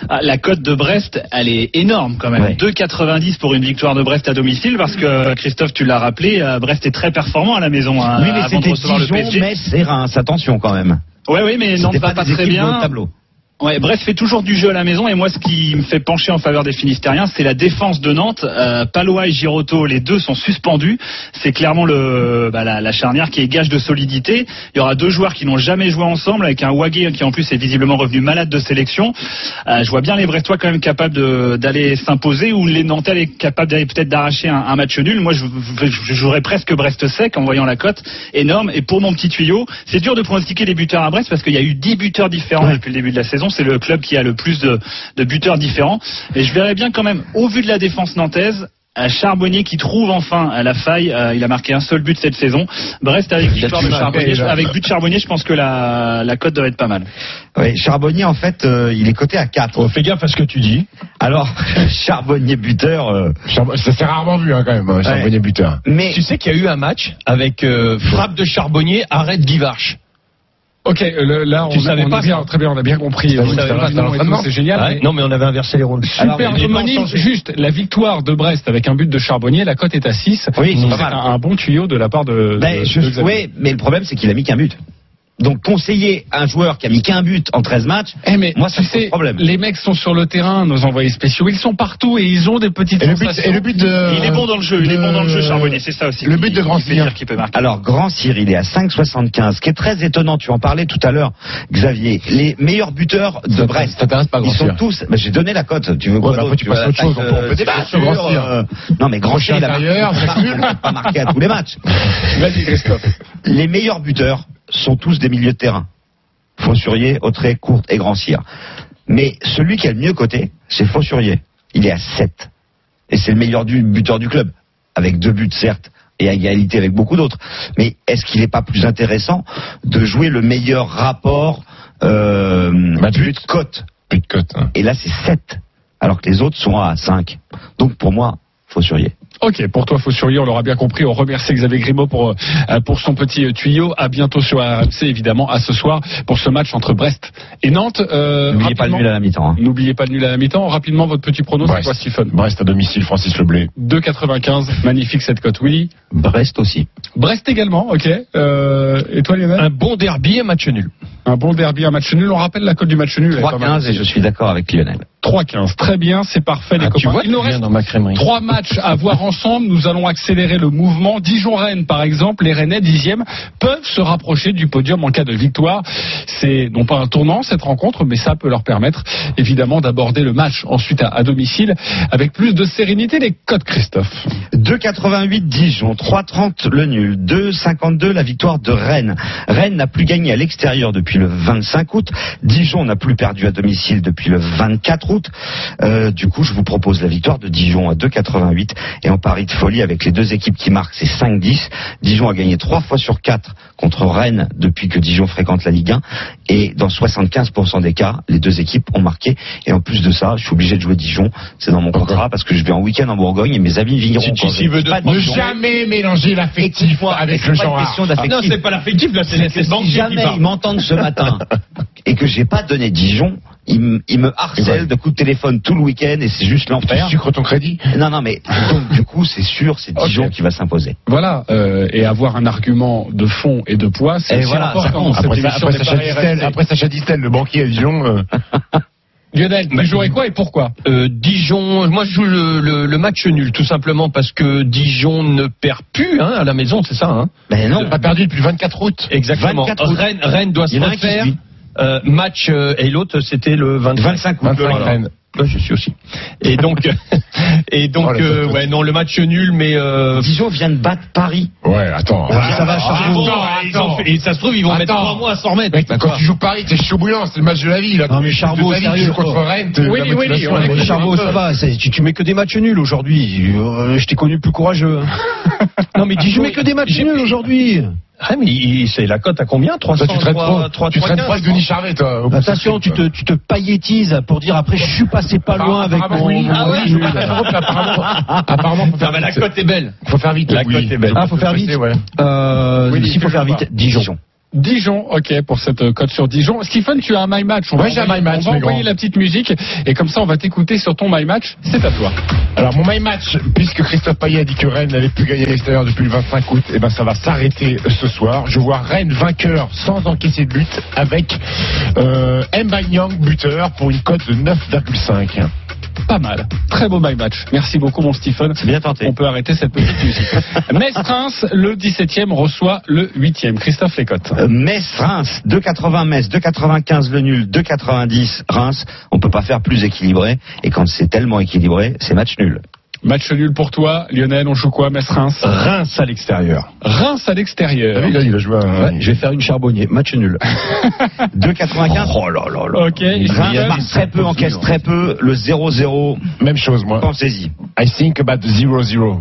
Ah, la cote de Brest, elle est énorme quand même. Ouais. 2,90 pour une victoire de Brest à domicile parce que Christophe, tu l'as rappelé, euh, Brest est très performant à la maison hein, oui, mais c'était recevoir le Dijon, PSG. Metz et Reims, attention quand même. Ouais, oui, mais Nantes va pas très bien. tableau. Ouais, Brest fait toujours du jeu à la maison et moi ce qui me fait pencher en faveur des Finistériens, c'est la défense de Nantes. Euh, Palois et Giroto, les deux sont suspendus. C'est clairement le, bah, la, la charnière qui est gage de solidité. Il y aura deux joueurs qui n'ont jamais joué ensemble, avec un Wagé qui en plus est visiblement revenu malade de sélection. Euh, je vois bien les Brestois quand même capables d'aller s'imposer ou les Nantais les capables d'aller peut-être d'arracher un, un match nul. Moi, je, je- je jouerais presque Brest sec en voyant la cote énorme. Et pour mon petit tuyau, c'est dur de pronostiquer les buteurs à Brest parce qu'il y a eu 10 buteurs différents depuis le début de la saison. C'est le club qui a le plus de, de buteurs différents. Et je verrais bien quand même, au vu de la défense nantaise, à Charbonnier qui trouve enfin à la faille, euh, il a marqué un seul but cette saison. Brest avec victoire de Charbonnier, avec but de Charbonnier, je pense que la, la cote doit être pas mal. Oui, Charbonnier, en fait, euh, il est coté à 4. fais gaffe à ce que tu dis. Alors, <laughs> Charbonnier buteur. euh, Ça s'est rarement vu, hein, quand même, hein, Charbonnier buteur. Mais tu sais qu'il y a eu un match avec euh, frappe de Charbonnier, arrête Guivarch. Ok, euh, le- là, Tu on, a- savais on pas a bien, très bien, on a bien compris. Tu euh, c'est génial. Ouais, mais- Non, mais on avait inversé les rôles. Super homonyme, juste la victoire de Brest avec un but de Charbonnier, la cote est à 6. Oui, c'est un, un bon tuyau de la part de. Ben, de- je- de Xavier. oui, mais le problème, c'est qu'il a mis qu'un but. Donc, conseiller un joueur qui a mis qu'un but en 13 matchs, Eh, mais moi, ça me pose problème. les mecs sont sur le terrain, nos envoyés spéciaux, ils sont partout et ils ont des petites Et le but, sensations. et le but de. il est bon dans le jeu, il est bon dans le jeu, Charbonnier, c'est ça aussi. Le but de Grand Cyr. peut marquer. Alors, Grand Cyr, il est à 5,75. Ce qui est très étonnant, tu en parlais tout à l'heure, Xavier. Les meilleurs buteurs de Ça Brest. t'intéresse pas, Grand Ils sont tous. J'ai donné la cote. Tu veux quoi Ouais, après, tu passes à autre chose, on peut- on peut euh, débattre sur Grand Cyr. euh, Non, mais Grand Cyr, il a il pas marqué à tous les matchs. Vas-y, Christophe. Les meilleurs buteurs sont tous des milieux de terrain. Faussurier, Autré, Courte et Grand Cyr. Mais celui qui a le mieux coté, c'est Faussurier. Il est à 7. Et c'est le meilleur du, buteur du club. Avec deux buts, certes, et à égalité avec beaucoup d'autres. Mais est-ce qu'il n'est pas plus intéressant de jouer le meilleur rapport euh, but-cote But cote? hein. Et là, c'est 7. Alors que les autres sont à 5. Donc pour moi, Faussurier. Ok, pour toi, Faussurier, on l'aura bien compris. On remercie Xavier Grimaud pour, euh, pour son petit euh, tuyau. À bientôt sur AMC, évidemment, à ce soir, pour ce match entre Brest et Nantes. Euh, N'oubliez pas le nul à la mi-temps. hein. N'oubliez pas le nul à la mi-temps. Rapidement, votre petit prono, c'est Brest. quoi, Stephen Brest à domicile, Francis Leblé. 2,95. Magnifique cette cote. Willy Brest aussi. Brest également, ok. Euh, et toi, Lionel Un bon derby, un match nul. Un bon derby, un match nul. On rappelle la cote du match nul. elle est pas mal. 3-15 et je suis d'accord avec Lionel. 3-15. Très bien, c'est parfait, les Ah, tu copains. vois, Il nous reste trois matchs à voir ensemble. Nous allons accélérer le mouvement. Dijon-Rennes, par exemple, les Rennais, dixième, peuvent se rapprocher du podium en cas de victoire. C'est non pas un tournant, cette rencontre, mais ça peut leur permettre, évidemment, d'aborder le match ensuite à, à domicile avec plus de sérénité. Les codes, Christophe. 2,88 Dijon, 3,30 le nul, 2,52 la victoire de Rennes. Rennes n'a plus gagné à l'extérieur depuis le 25 août. Dijon n'a plus perdu à domicile depuis le 24 août. Euh, du coup, je vous propose la victoire de Dijon à 2,88 et en pari de folie avec les deux équipes qui marquent, c'est 5-10. Dijon a gagné trois fois sur quatre contre Rennes depuis que Dijon fréquente la Ligue 1 et dans 75% des cas, les deux équipes ont marqué. Et en plus de ça, je suis obligé de jouer Dijon. C'est dans mon contrat parce que je vais en week-end en Bourgogne et mes amis vignerons. Si veux de- pas de Ne Dijon. jamais mélanger l'affectif avec le genre. Ah non, c'est pas l'affectif, là, c'est si jamais ils m'entendent ce matin <laughs> et que j'ai pas donné Dijon, ils, me- me harcèlent de coups de téléphone tout le week-end et c'est juste Tu l'enfer. sucres ton crédit? Non, non, mais <laughs> donc du coup, c'est sûr, c'est Dijon qui va s'imposer. Voilà, euh, et avoir un argument de fond et de poids, c'est voilà, ça important Après, ça- après Sacha Distel, après Sacha Distel, le banquier à Dijon. euh, <laughs> Lionel, tu jouerais quoi et pourquoi? Euh, Dijon, moi je joue le, le- le match nul, tout simplement parce que Dijon ne perd plus hein, à la maison, c'est ça hein? Ben non. n'a pas perdu depuis le 24 août. Exactement. 24 août. Rennes, Rennes doit Il se refaire. Euh, match euh, et l'autre c'était le 25. 25 août. 25 Voilà. Rennes. Ouais, je suis aussi. Et donc, <laughs> et donc, Oh, euh, ouais, non, le match nul, mais euh, Dijon vient de battre Paris. Ouais, attends. ça va, Ah, attends, ils ont fait- et ça se trouve, ils vont mettre trois mois à s'en remettre. Mec, quand tu joues Paris, t'es chaud bouillant, c'est le match de la vie. Là. Non, mais Charbot, vie, sérieux, tu joues contre. Rennes, Oui, oui, oui, Charbot, ça va, tu, tu mets que des matchs nuls aujourd'hui. Euh, je t'ai connu plus courageux. hein. Non, mais Tu Dijon, mets que des matchs nuls aujourd'hui. Ah, mais il- c'est la cote à combien? 300 Toi, tu traînes trop. 3, Tu avec Denis Charvet, toi. Attention, tu te, tu te paillettises pour dire après, je suis passé pas loin avec Apparemment, mon. oui. mon Ah mais apparemment, apparemment, faut faire Non, mais la cote est belle. Faut faire vite. La oui. cote est belle. Ah, faut faire vite. Ouais. Euh, Oui, s'il faut faire vite. Dijon. Dijon, ok, pour cette euh, cote sur Dijon. Stephen, tu as un My Match. On Ouais, va j'ai un My Match, On va envoyer la petite musique et comme ça, on va t'écouter sur ton My Match. C'est à toi. Alors mon my match, puisque Christophe Payet a dit que Rennes n'avait plus gagné à l'extérieur depuis le 25 août, et ben ça va s'arrêter ce soir. Je vois Rennes vainqueur sans encaisser de but avec euh, Mbanyang buteur pour une cote de 9,5. Pas mal. Très beau My Match. Merci beaucoup, mon Stephen. C'est bien tenté. On peut arrêter cette petite musique. <laughs> Metz-Reims, le 17e, reçoit le 8e. Christophe Lécotte. Euh, Metz-Reims, 2,80 Metz, 2,95 le nul, 2,90 Reims. On peut pas faire plus équilibré. Et quand c'est tellement équilibré, c'est match nul. Match nul pour toi, Lionel. On joue quoi, Metz-Reims Reims à l'extérieur. Reims à l'extérieur. T'as vu, là, il a joué un- Ouais, je vais faire une charbonnier. Match nul. <laughs> 2,95. Oh là là là. Ok. Reims marque très peu, encaisse très peu. Le 0-0, Même chose moi. pensez-y. I think about 0-0.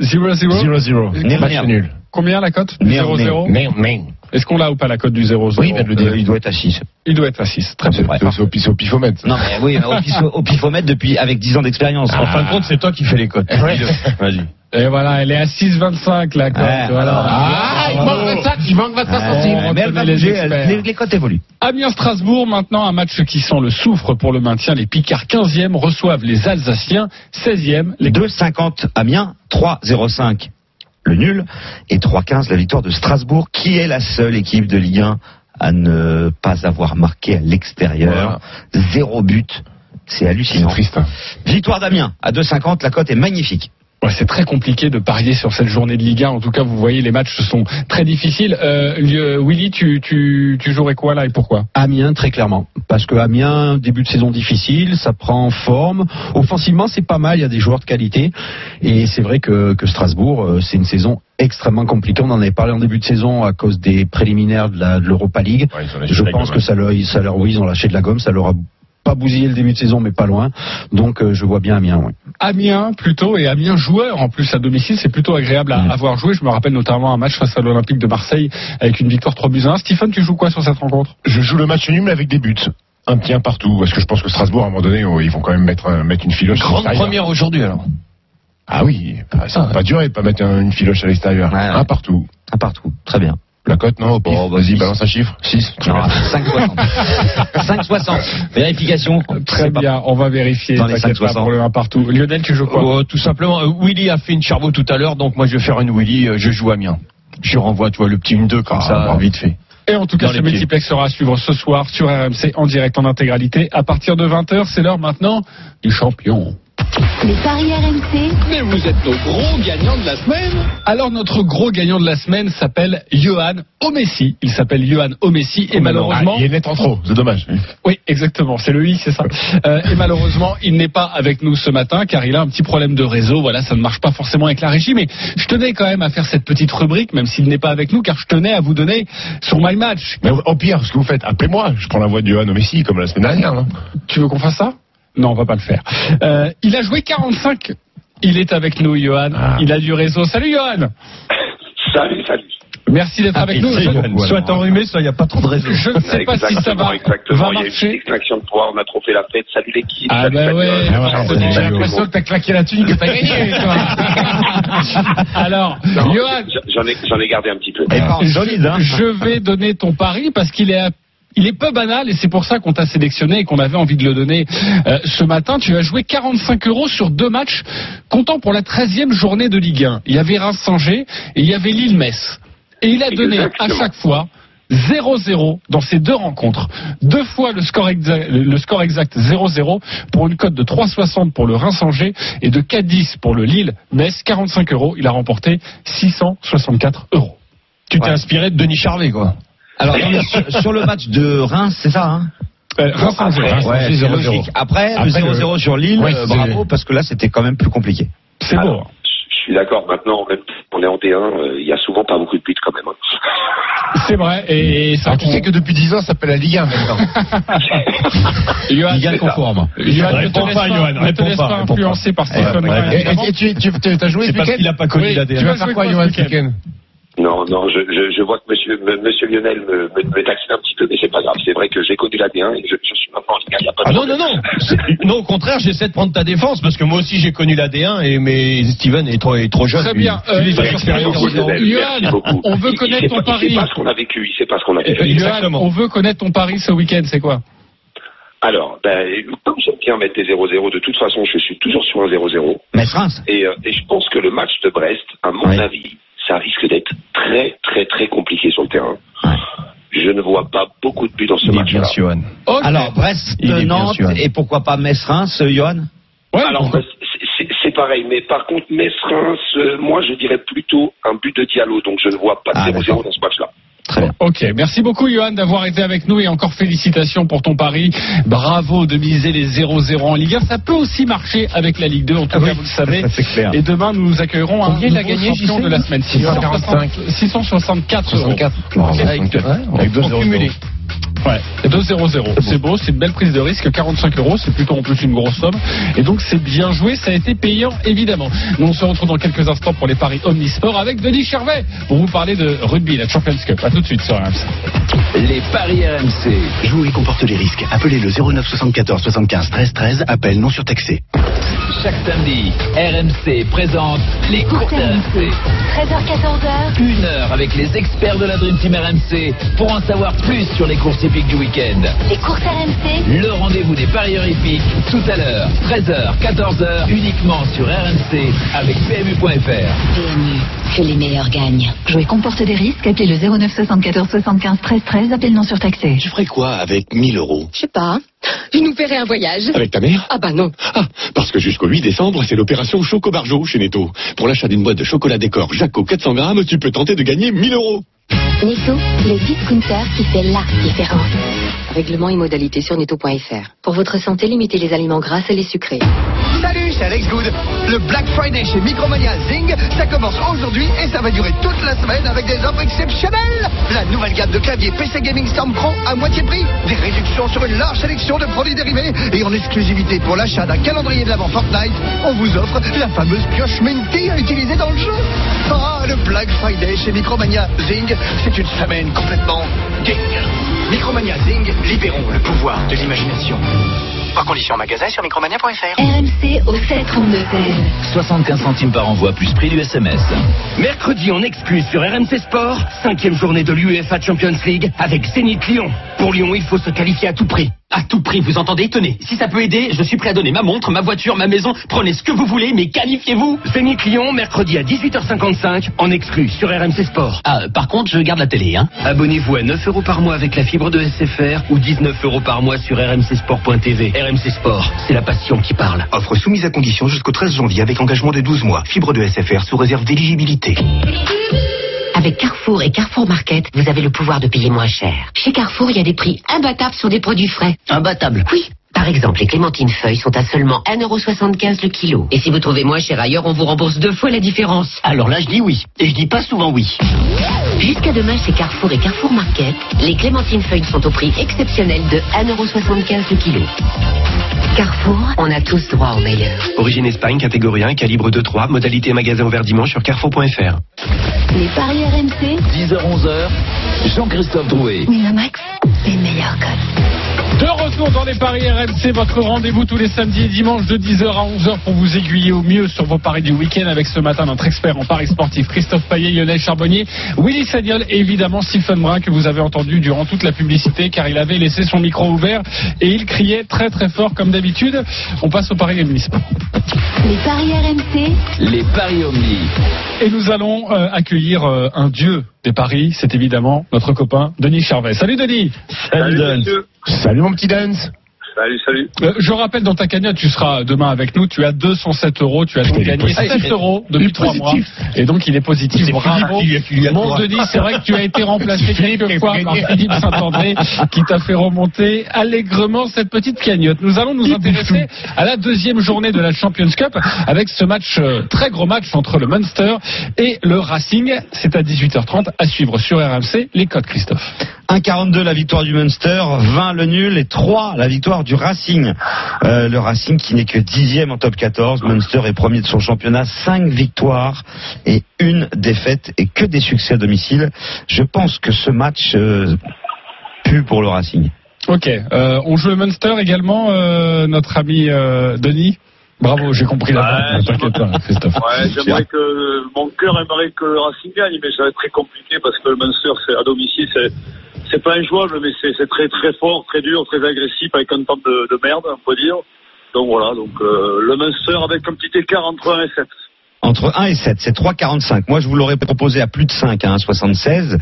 0-0. 0-0. Match nul. Combien la cote Du Merde, 0-0 Merde, merde. Est-ce qu'on l'a ou pas la cote du 0-0 Oui, de le. Euh, il doit être à 6. Il doit être à 6. Très C'est bien. c'est au, pifomètre. Non, mais oui, mais au, pif- au pifomètre depuis, avec 10 ans d'expérience. En fin de compte, c'est toi qui fais les cotes. Ouais. Vas-y. Et voilà, elle est à 6,25 la cote. Ouais, voilà. alors, Ah, il manque 25, il manque 25 centimes. Mais elle va reconnaît les bouger, les, les cotes évoluent. Amiens-Strasbourg, maintenant un match qui sent le soufre pour le maintien. Les Picards 15e reçoivent les Alsaciens 16e. Les 2,50 Amiens, 3,05 le nul et 3,15 la victoire de Strasbourg, qui est la seule équipe de Ligue 1 à ne pas avoir marqué à l'extérieur. Zéro but. C'est hallucinant. triste. hein. Victoire d'Amiens à 2,50, la cote est magnifique. Ouais, c'est très compliqué de parier sur cette journée de Ligue 1. En tout cas, vous voyez, les matchs sont très difficiles. Euh, Willy, tu, tu, tu jouerais quoi là et pourquoi? Amiens, très clairement. Parce que Amiens, début de saison difficile, ça prend forme. Offensivement, c'est pas mal, il y a des joueurs de qualité. Et c'est vrai que, que Strasbourg, euh, c'est une saison extrêmement compliquée. On en avait parlé en début de saison à cause des préliminaires de la- de l'Europa League. Ouais, Je pense gomme, que ça leur, ça leur, oui, ils ont lâché de la gomme, ça leur a pas bousillé le début de saison, mais pas loin. Donc, euh, je vois bien Amiens, oui. Amiens plutôt et Amiens joueur en plus à domicile, c'est plutôt agréable à, Mm. à voir jouer. Je me rappelle notamment un match face à l'Olympique de Marseille avec une victoire 3 buts à 1. Stephen, tu joues quoi sur cette rencontre? Je joue le match nul mais avec des buts. Un petit un partout. Parce que je pense que Strasbourg, à un moment donné, oh, ils vont quand même mettre, un- mettre une filoche à Grande première aujourd'hui alors. Ah oui, ah, ça va pas durer de pas mettre un- une filoche à l'extérieur. Ouais, ouais. Un partout. Un partout. Très bien. La cote, non, au pif. Bah, Vas-y, balance un chiffre. 6. Non, 5,60. 5,60. Vérification. Très pas- bien, on va vérifier. Dans les t'inquiète pas, 5,60. pour le 1 partout. Lionel, tu joues quoi Oh, tout simplement, euh, Willy a fait une charbot tout à l'heure, donc moi je vais faire une Willy, euh, je joue Amiens. Je renvoie, tu vois, le petit 1-2 comme Ah, ça, bravo. vite fait. Et en tout cas, ce multiplex sera à suivre ce soir sur RMC en direct en intégralité. À partir de 20h, c'est l'heure maintenant du champion. Les paris RMC, Mais vous êtes nos gros gagnants de la semaine. Alors notre gros gagnant de la semaine s'appelle Johan Omessi. Il s'appelle Johan Omessi et malheureusement... Ah, il est net en trop, c'est dommage. Oui, exactement, c'est le i, c'est ça. Euh, et malheureusement, il n'est pas avec nous ce matin car il a un petit problème de réseau. Voilà, ça ne marche pas forcément avec la régie, mais je tenais quand même à faire cette petite rubrique, même s'il n'est pas avec nous, car je tenais à vous donner son My Match. Mais au pire, ce que vous faites, appelez-moi. Je prends la voix de Johan Messi comme la semaine dernière. hein. Tu veux qu'on fasse ça? Non, on va pas le faire. Euh, il a joué 45. Il est avec nous, Johan. Ah. Il a du réseau. Salut, Johan. Salut, salut. Merci d'être avec nous. Je- Soit enrhumé, soit il n'y a pas trop de réseau. Je ne sais pas si ça va, exactement. va Il y a une marcher. extraction de pouvoir, on a trop fait la fête. Salut l'équipe. Ah salut bah ouais, Ah ouais, J'ai l'impression que t'as claqué la thune que t'as gagné, toi. <laughs> Alors, Non, Johan, J'en ai, j'en ai gardé un petit peu. Et pas en je, hein. je vais donner ton pari parce qu'il est, il est peu banal et c'est pour ça qu'on t'a sélectionné et qu'on avait envie de le donner euh, ce matin. Tu as joué 45 euros sur deux matchs comptant pour la 13e journée de Ligue 1. Il y avait Reims-Sanger et il y avait Lille-Metz. Et il a donné à chaque fois 0-0 dans ces deux rencontres. Deux fois le score exact, le score exact 0-0 pour une cote de 3,60 pour le Reims-Sanger et de 4,10 pour le Lille-Metz. 45 euros. Il a remporté 664 euros. Tu t'es Ouais. inspiré de Denis Charvet, quoi. Alors, sur, sur le match de Reims, c'est ça, hein Euh, Reims-Sanger. Reims- Ouais, c'est 0-0. logique. Après, Après, le 0-0 sur Lille, Ouais, euh, bravo, parce que là, c'était quand même plus compliqué. C'est beau. Alors, Je suis d'accord. Maintenant, en même on est en D1. euh, Il y a souvent pas beaucoup de buts quand même. hein. <laughs> C'est vrai. Et, ça Alors, tu sais que depuis 10 ans, ça s'appelle la Ligue 1 maintenant. <laughs> Ligue 1 conforme. Johan, ne te Réponds laisse pas, Johan, ne te laisse pas, influencer par Stéphane. Et, tu, as joué C'est ce parce week-end qu'il n'a pas connu Oui, l'ADN. Tu vas faire quoi, quoi ce week-end Non, non, je, je, je vois que monsieur, m- monsieur Lionel me, me, me taxine un petit peu, mais c'est pas grave. C'est vrai que j'ai connu la D1 et je, je suis maintenant en Ligue 1. Il y a pas de Ah non, non, non. Non, au contraire, j'essaie de prendre ta défense parce que moi aussi j'ai connu la D1 et mais Steven est trop, est trop jeune. Très bien. Tu Euh, Johan, on veut Il- il connaître ton pas- pari. Il sait pas ce qu'on a vécu. Il sait pas ce qu'on a vécu. Johan, on veut connaître ton pari ce week-end, c'est quoi? Alors, ben, comme j'aime bien mettre des 0-0, de toute façon, je suis toujours sur un 0-0. Metz-Reims. Et, euh, et je pense que le match de Brest, à mon avis, ça risque d'être très, très, très compliqué sur le terrain. Je ne vois pas beaucoup de buts dans ce match-là. Alors, Brest, Nantes, et pourquoi pas Metz-Reims, euh, Johan? Alors, ben, c'est- pareil, mais par contre, Metz-Reims, euh, moi, je dirais plutôt un but de Diallo, donc je ne vois pas de 0-0 dans ce match-là. Ok, merci beaucoup Johan d'avoir été avec nous et encore félicitations pour ton pari. Bravo de miser les 0-0 en Ligue 1. Ça peut aussi marcher avec la Ligue 2, en tout cas vous le savez. Et demain nous accueillerons un Combien a nouveau gagné, champion de la semaine. 645. 664 euros. 64. Avec deux- ouais, avec deux zéro. Ouais, 2-0-0. C'est beau, c'est une belle prise de risque. 45 euros, c'est plutôt en plus une grosse somme. Et donc c'est bien joué, ça a été payant évidemment. Nous on se retrouve dans quelques instants pour les paris Omnisport avec Denis Charvet pour vous parler de rugby, la Champions Cup. A tout de suite sur RMC. Les paris RMC. Jouer comporte les risques. Appelez le 09 74 75 13 13. Appel non surtaxé. Chaque samedi, RMC présente les courses RMC. 13h-14h. Une heure avec les experts de la Dream Team RMC pour en savoir plus sur les courses épiques du week-end. Les courses RMC. Le rendez-vous des parieurs épiques tout à l'heure, 13h, 14h, uniquement sur RMC avec PMU.fr. PMU, que les meilleurs gagnent. Jouer comporte des risques. Appelez le 09 74 75 13 13. Appel non surtaxé. Tu ferais quoi avec 1000 euros? Je sais pas. Je nous paierai un voyage. Avec ta mère Ah bah non. Ah, parce que jusqu'au 8 décembre, c'est l'opération Choco Barjo chez Netto. Pour l'achat d'une boîte de chocolat décor Jaco 400 grammes, tu peux tenter de gagner 1000 euros. Netto, le discounter qui fait la différence. Règlement et modalités sur netto.fr. Pour votre santé, limitez les aliments gras et les sucrés. Salut, c'est Alex Good. Le Black Friday chez Micromania Zing, ça commence aujourd'hui et ça va durer toute la semaine avec des offres exceptionnelles. La nouvelle gamme de claviers PC Gaming Storm Pro à moitié prix, des réductions sur une large sélection de produits dérivés et en exclusivité pour l'achat d'un calendrier de l'avant Fortnite, on vous offre la fameuse pioche Minty à utiliser dans le jeu. Ah, le Black Friday chez Micromania Zing, c'est une semaine complètement dingue. Micromania Zing, libérons le pouvoir de l'imagination. Par condition en magasin sur micromania.fr. RMC au 732 75 centimes par envoi plus prix du SMS. Mercredi en exclus sur RMC Sport, cinquième journée de l'UEFA Champions League avec Zénith Lyon. Pour Lyon, il faut se qualifier à tout prix. À tout prix, vous entendez Tenez, si ça peut aider, je suis prêt à donner ma montre, ma voiture, ma maison. Prenez ce que vous voulez, mais qualifiez-vous. Zénith Lyon, mercredi à 18h55 en exclus sur RMC Sport. Ah, par contre, je garde la télé, hein. Abonnez-vous à 9 euros par mois avec la fibre de SFR ou 19 euros par mois sur rmcsport.tv. RMC Sport, c'est la passion qui parle. Offre soumise à condition jusqu'au 13 janvier avec engagement de 12 mois. Fibre de SFR sous réserve d'éligibilité. Avec Carrefour et Carrefour Market, vous avez le pouvoir de payer moins cher. Chez Carrefour, il y a des prix imbattables sur des produits frais. Imbattables? Oui. Par exemple, les clémentines feuilles sont à seulement 1,75€ le kilo. Et si vous trouvez moins cher ailleurs, on vous rembourse deux fois la différence. Alors là, je dis oui. Et je dis pas souvent oui. Jusqu'à demain chez Carrefour et Carrefour Market, les clémentines feuilles sont au prix exceptionnel de 1,75€ le kilo. Carrefour, on a tous droit au meilleur. Origine Espagne, catégorie 1, calibre 2-3, modalité magasin ouvert dimanche sur carrefour.fr. Les paris RMC. 10h-11h, Jean-Christophe Drouet. Winamax, les meilleurs codes. De retour dans les paris RMC, votre rendez-vous tous les samedis et dimanches de 10h à 11h pour vous aiguiller au mieux sur vos paris du week-end avec ce matin notre expert en paris sportif Christophe Payet, Lionel Charbonnier, Willy Sagnol et évidemment Stephen Brun que vous avez entendu durant toute la publicité car il avait laissé son micro ouvert et il criait très très fort comme d'habitude. On passe au paris municipal. Les paris RMC. Les paris Omni. Et nous allons euh, accueillir euh, un dieu des paris, c'est évidemment notre copain Denis Charvet. Salut Denis Salut. Salut mon petit Dance. Salut, salut. Euh, je rappelle dans ta cagnotte, tu seras demain avec nous. Tu as 207 euros. Tu as donc gagné positif. 6 euros depuis est 3 mois. Et donc il est positif. C'est Bravo. Mon. Denis, c'est vrai que tu as été remplacé <laughs> quelques fois par Philippe Saint-André qui t'a fait remonter allègrement cette petite cagnotte. Nous allons nous intéresser à la deuxième journée de la Champions Cup avec ce match, euh, très gros match entre le Munster et le Racing. C'est à 18h30 à suivre sur RMC. Les codes, Christophe. 1,42 la victoire du Munster, 20 le nul et 3 la victoire du Racing. Euh, le Racing qui n'est que dixième en top 14. Munster est premier de son championnat, 5 victoires et une défaite et que des succès à domicile. Je pense que ce match euh, pue pour le Racing. Ok. Euh, on joue le Munster également, notre ami Denis? Bravo, j'ai compris la Ouais, ne t'inquiète pas, Christophe. Ouais, j'aimerais que mon cœur aimerait que le Racing gagne, mais ça va être très compliqué parce que le Munster, c'est à domicile, c'est c'est pas injouable, mais c'est c'est très très fort, très dur, très agressif, avec un temps de, de merde, on peut dire. Donc voilà, donc euh, le Munster avec un petit écart entre 1 et 7. Entre 1 et 7, c'est 3,45. Moi, je vous l'aurais proposé à plus de 5, à 1,76.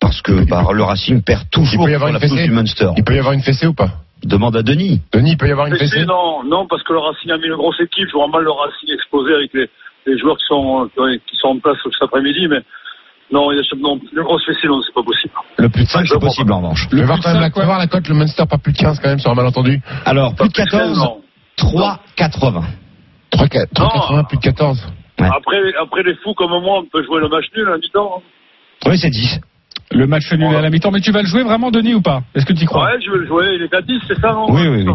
Parce que bah, le Racing perd toujours Il peut y avoir une la fessée du Munster. Il peut y avoir une fessée ou pas? Demande à Denis. Denis, il peut y avoir une c'est- non, non, parce que le Racing a mis une grosse équipe, je vois mal le Racing explosé avec les, les joueurs qui sont, qui sont en place cet après-midi, mais non, il y a non, une grosse fessée, non, c'est pas possible. Le plus de 5, c'est possible en revanche. Vais voir quand même la, faut voir la cote, le Munster, pas plus de 15 quand même sur un malentendu. Alors, plus de 14, non. 3,80. 3,80, plus de 14. Après, après les fous comme moi, on peut jouer le match nul à mi-temps. hein. Oui, c'est 10. Le match nul à la mi-temps, mais tu vas le jouer vraiment, Denis, ou pas? Est-ce que tu y crois? Ouais, je vais le jouer, il est à 10, c'est ça, non? Oui, oui, oui.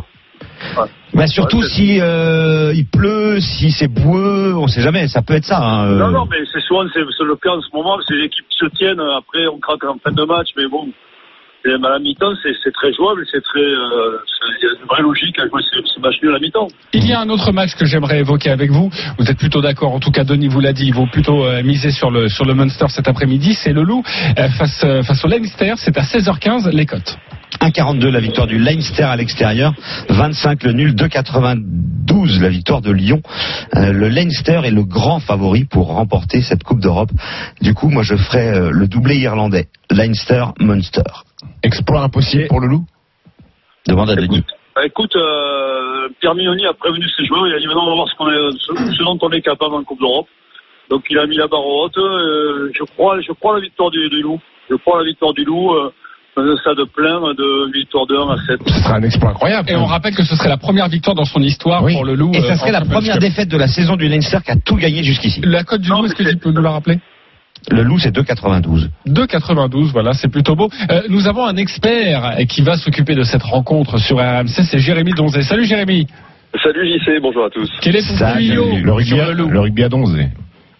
Bah, surtout si euh, il pleut, si c'est boueux, on sait jamais, ça peut être ça. hein, euh. Non, non, mais c'est souvent c'est c'est le cas en ce moment, c'est les équipes qui se tiennent, après on craque en fin de match, mais bon, et à la mi-temps, c'est très jouable, c'est très, euh, il y a une vraie logique à jouer ce, ce match nul à la mi-temps. Il y a un autre match que j'aimerais évoquer avec vous. Vous êtes plutôt d'accord, en tout cas Denis vous l'a dit, il vaut plutôt euh, miser sur le sur le Munster cet après-midi. C'est le Loup euh, face euh, face au Leinster. C'est à 16h15 les cotes. 1,42 la victoire du Leinster à l'extérieur, 25 le nul, 2,92 la victoire de Lyon. Euh, le Leinster est le grand favori pour remporter cette Coupe d'Europe. Du coup, moi je ferai euh, le doublé irlandais, Leinster-Munster. Exploit impossible pour le loup Demande à Denis. Bah, écoute, euh, Pierre Mignoni a prévenu ses joueurs, il a dit maintenant on va voir ce, qu'on est, ce, ce dont on est capable en Coupe d'Europe. Donc il a mis la barre haute, euh, je crois, je crois à la victoire du, du Loup. Je crois à la victoire du Loup. Euh, un stade plein de victoire de 1 à 7. Ce serait un exploit incroyable. Et on rappelle que ce serait la première victoire dans son histoire pour le Loup. Et euh, ça serait en la première défaite de la saison du Leinster qui a tout gagné jusqu'ici. La cote du Loup, est-ce que tu peux nous la rappeler? Le loup, c'est 2,92. 2,92, voilà, c'est plutôt beau. Euh, nous avons un expert qui va s'occuper de cette rencontre sur RMC, c'est Jérémy Donzé. Salut Jérémy. Salut JC, bonjour à tous. Quel est ton tuyau Le rugby, le loup? le rugby à 11.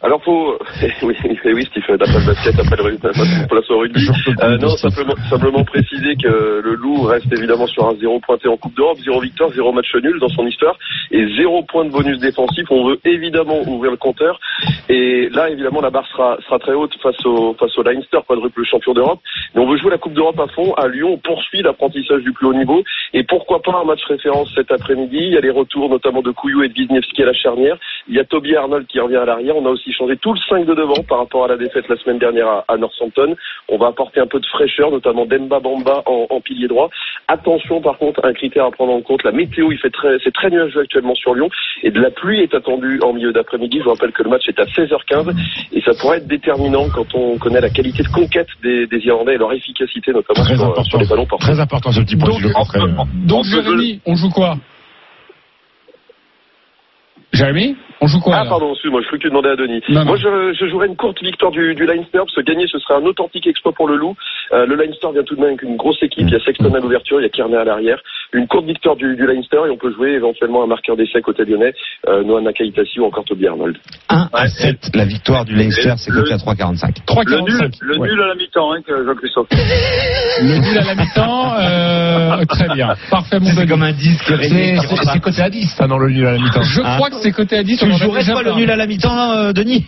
Alors faut, <laughs> oui, eh oui, Steve, d'après le basket, après le rugby, place au rugby. Euh, non, simplement, simplement préciser que le Loup reste évidemment sur un zéro pointé en Coupe d'Europe, zéro victoire, zéro match nul dans son histoire et zéro point de bonus défensif. On veut évidemment ouvrir le compteur et là, évidemment, la barre sera, sera très haute face au, face au Leinster, quadruple champion d'Europe. Mais on veut jouer la Coupe d'Europe à fond. À Lyon, on poursuit l'apprentissage du plus haut niveau et pourquoi pas un match référence cet après-midi. Il y a les retours notamment de Couillou et de Wisniewski à la charnière. Il y a Toby Arnold qui revient à l'arrière. On a aussi changé tout le 5 de devant par rapport à la défaite la semaine dernière à, à Northampton. On va apporter un peu de fraîcheur, notamment Demba Bamba en, en pilier droit. Attention par contre, un critère à prendre en compte, la météo, il fait très, c'est très nuageux actuellement sur Lyon et de la pluie est attendue en milieu d'après-midi. Je vous rappelle que le match est à 16h15 et ça pourrait être déterminant quand on connaît la qualité de conquête des, des Irlandais et leur efficacité notamment sur, les ballons portés. Très important ce petit point. Donc, je le comprends. Donc Jérémy, on joue quoi? Jérémy, on joue quoi Ah alors pardon, excuse-moi, je crois que tu demandais à Denis. Non, non. Moi je, je jouerais une courte victoire du, du Leinster, parce que gagner ce serait un authentique exploit pour le Loup. Euh, le Leinster vient tout de même avec une grosse équipe, il y a Sexton à l'ouverture, il y a Kearney à l'arrière. Une courte victoire du, du Leinster et on peut jouer éventuellement un marqueur d'essai côté lyonnais, euh, Noah Nakaitasi ou encore Toby Arnold. 1 à 7, la victoire du Leinster, c'est coté à 3,45. Le nul, le nul à la mi-temps, hein, que Jean-Christophe. Le nul à la mi-temps, euh, très bien. Parfait, mon C'est comme un disque C'est côté à 10, ça, dans le nul à la mi-temps. Je crois que c'est côté à 10. Tu jouerais pas le nul à la mi-temps, euh, Denis?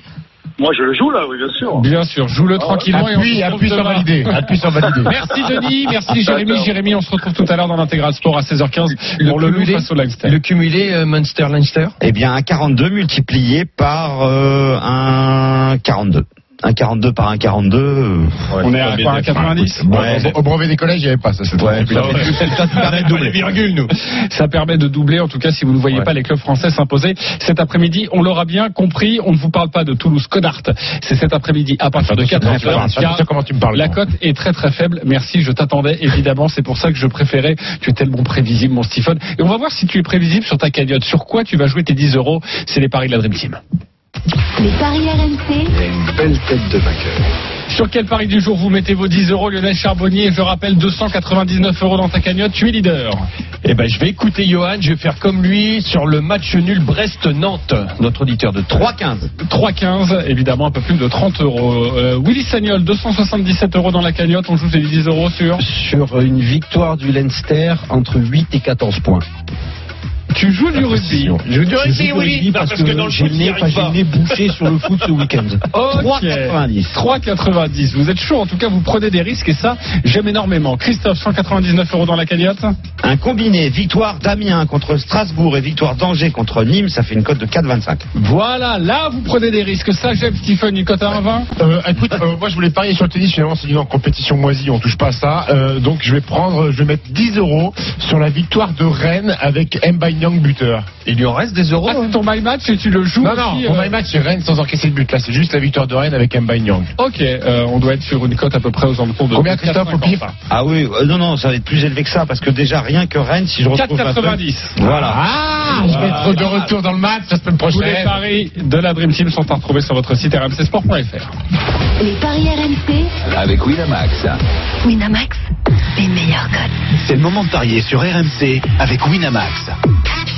Moi je le joue là, oui bien sûr. Bien sûr, joue-le tranquillement et on Appuie, sur valider. Appuie sur valider. <laughs> Merci Denis, merci Jérémy. Jérémy, on se retrouve tout à l'heure dans l'intégral sport à 16h15 pour le loup cumulé face au Leinster. Le cumulé euh, Munster-Leinster? Eh bien, un 42 multiplié par euh, un 42. Un 42 par un 42. euh, On est à quoi, à 90 Ouais, Au- Au brevet des collèges, il n'y avait pas ça. ça, permet de doubler. nous. Ça permet de doubler, en tout cas, si vous ne voyez pas les clubs français s'imposer cet après-midi. On l'aura bien compris, on ne vous parle pas de Toulouse Codart. C'est cet après-midi à partir de 14h. Attention comment tu me parles. La cote est très très faible. Merci, je t'attendais évidemment. C'est pour ça que je préférais. Tu es tellement prévisible, mon Stephen. Et on va voir si tu es prévisible sur ta cagnotte. Sur quoi tu vas jouer tes 10 euros? C'est les paris de la Dream Team. Les paris RMC, Une belle tête de vainqueur. Sur quel pari du jour vous mettez vos 10 euros, Lionel Charbonnier Je rappelle 299 euros dans ta cagnotte. Tu es leader. Eh ben, je vais écouter Johan, je vais faire comme lui sur le match nul Brest-Nantes, notre auditeur de 3-15. 3,15, évidemment un peu plus de 30 euros. Euh, Willy Sagnol, 277 euros dans la cagnotte, on joue ces 10 euros sur. Sur une victoire du Leinster entre 8 et 14 points. Tu joues du rugby. Je joue du rugby, rugby parce, que, dans le j'ai foot, il arrive j'ai pas. le nez bouché sur le foot ce week-end. <laughs> Ok. 3,90. 3,90. Vous êtes chaud, en tout cas, vous prenez des risques et ça, j'aime énormément. Christophe, 199 euros dans la cagnotte. Un combiné victoire d'Amiens contre Strasbourg et victoire d'Angers contre Nîmes, ça fait une cote de 4,25. Voilà, là, vous prenez des risques. Ça, j'aime Stephen, une cote à 1,20. Euh, écoute, euh, moi je voulais parier sur le tennis, finalement c'est une compétition moisie, on touche pas à ça. Euh, donc je vais prendre, je vais mettre 10 euros sur la victoire de Rennes avec Buteur. Il lui en reste des euros. Ah, c'est ton my match et tu le joues Non, non, aussi, pour euh, my match c'est Rennes sans encaisser de but. Là c'est juste la victoire de Rennes avec Mbanyang. Ok, euh, on doit être sur une cote à peu près aux alentours de Combien, Christophe, au 4,50. pif Ah oui, euh, non, non, ça va être plus élevé que ça, parce que déjà rien que Rennes, si je retrouve un peu- 4,90. Voilà. Ah, je vais être de retour dans le match la semaine Tous les prochaine. paris de la Dream Team sont à retrouver sur votre site rmcsport.fr. Les paris RMC, Avec Winamax. Winamax, les meilleurs codes. C'est le moment de parier sur RMC avec Winamax.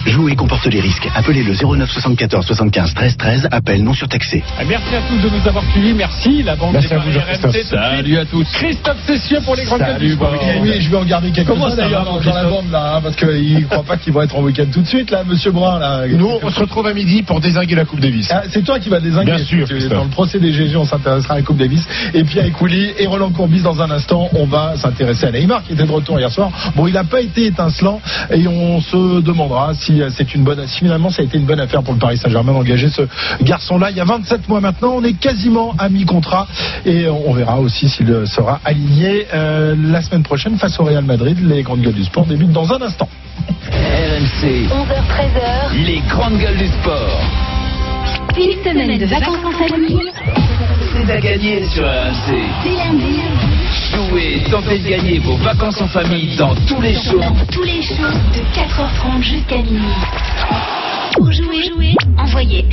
Jouer comporte les risques. Appelez le 09 74 75 13 13. Appel non surtaxé. Ah, Merci à tous de nous avoir suivis. Merci, la bande Merci des à vous. RMC. Salut à tous. Christophe Cessieux pour les grandes Salut, du sport. Oui, je vais regarder quelques Comment ça va, dans, la bande là, hein, parce qu'ils ne croient pas qu'ils vont être en week-end tout de suite là, Monsieur Brun là. Nous, on se retrouve à midi pour désinguer la Coupe Davis. Ah, c'est toi qui vas désinguer. Bien sûr, Christophe. Dans le procès des GG, on s'intéressera à la Coupe Davis. Et puis avec Willy et Roland Courbis dans un instant, on va s'intéresser à Neymar qui était de retour hier soir. Bon, il n'a pas été étincelant et on se demandera si euh, c'est une bonne, si finalement ça a été une bonne affaire pour le Paris Saint-Germain d'engager ce garçon-là. Il y a 27 mois maintenant, on est quasiment à mi-contrat et on verra aussi s'il sera aligné euh, la semaine prochaine face au Real Madrid. Les grandes gueules du sport débutent dans un instant. RMC, 11h-13h, les grandes gueules du sport. une semaine de vacances en famille. C'est à gagner sur RMC. C'est lundi. Jouez, tentez de gagner vos vacances en famille dans tous les shows. Dans tous les shows de 4h30 jusqu'à minuit. Pour jouer, jouer, envoyez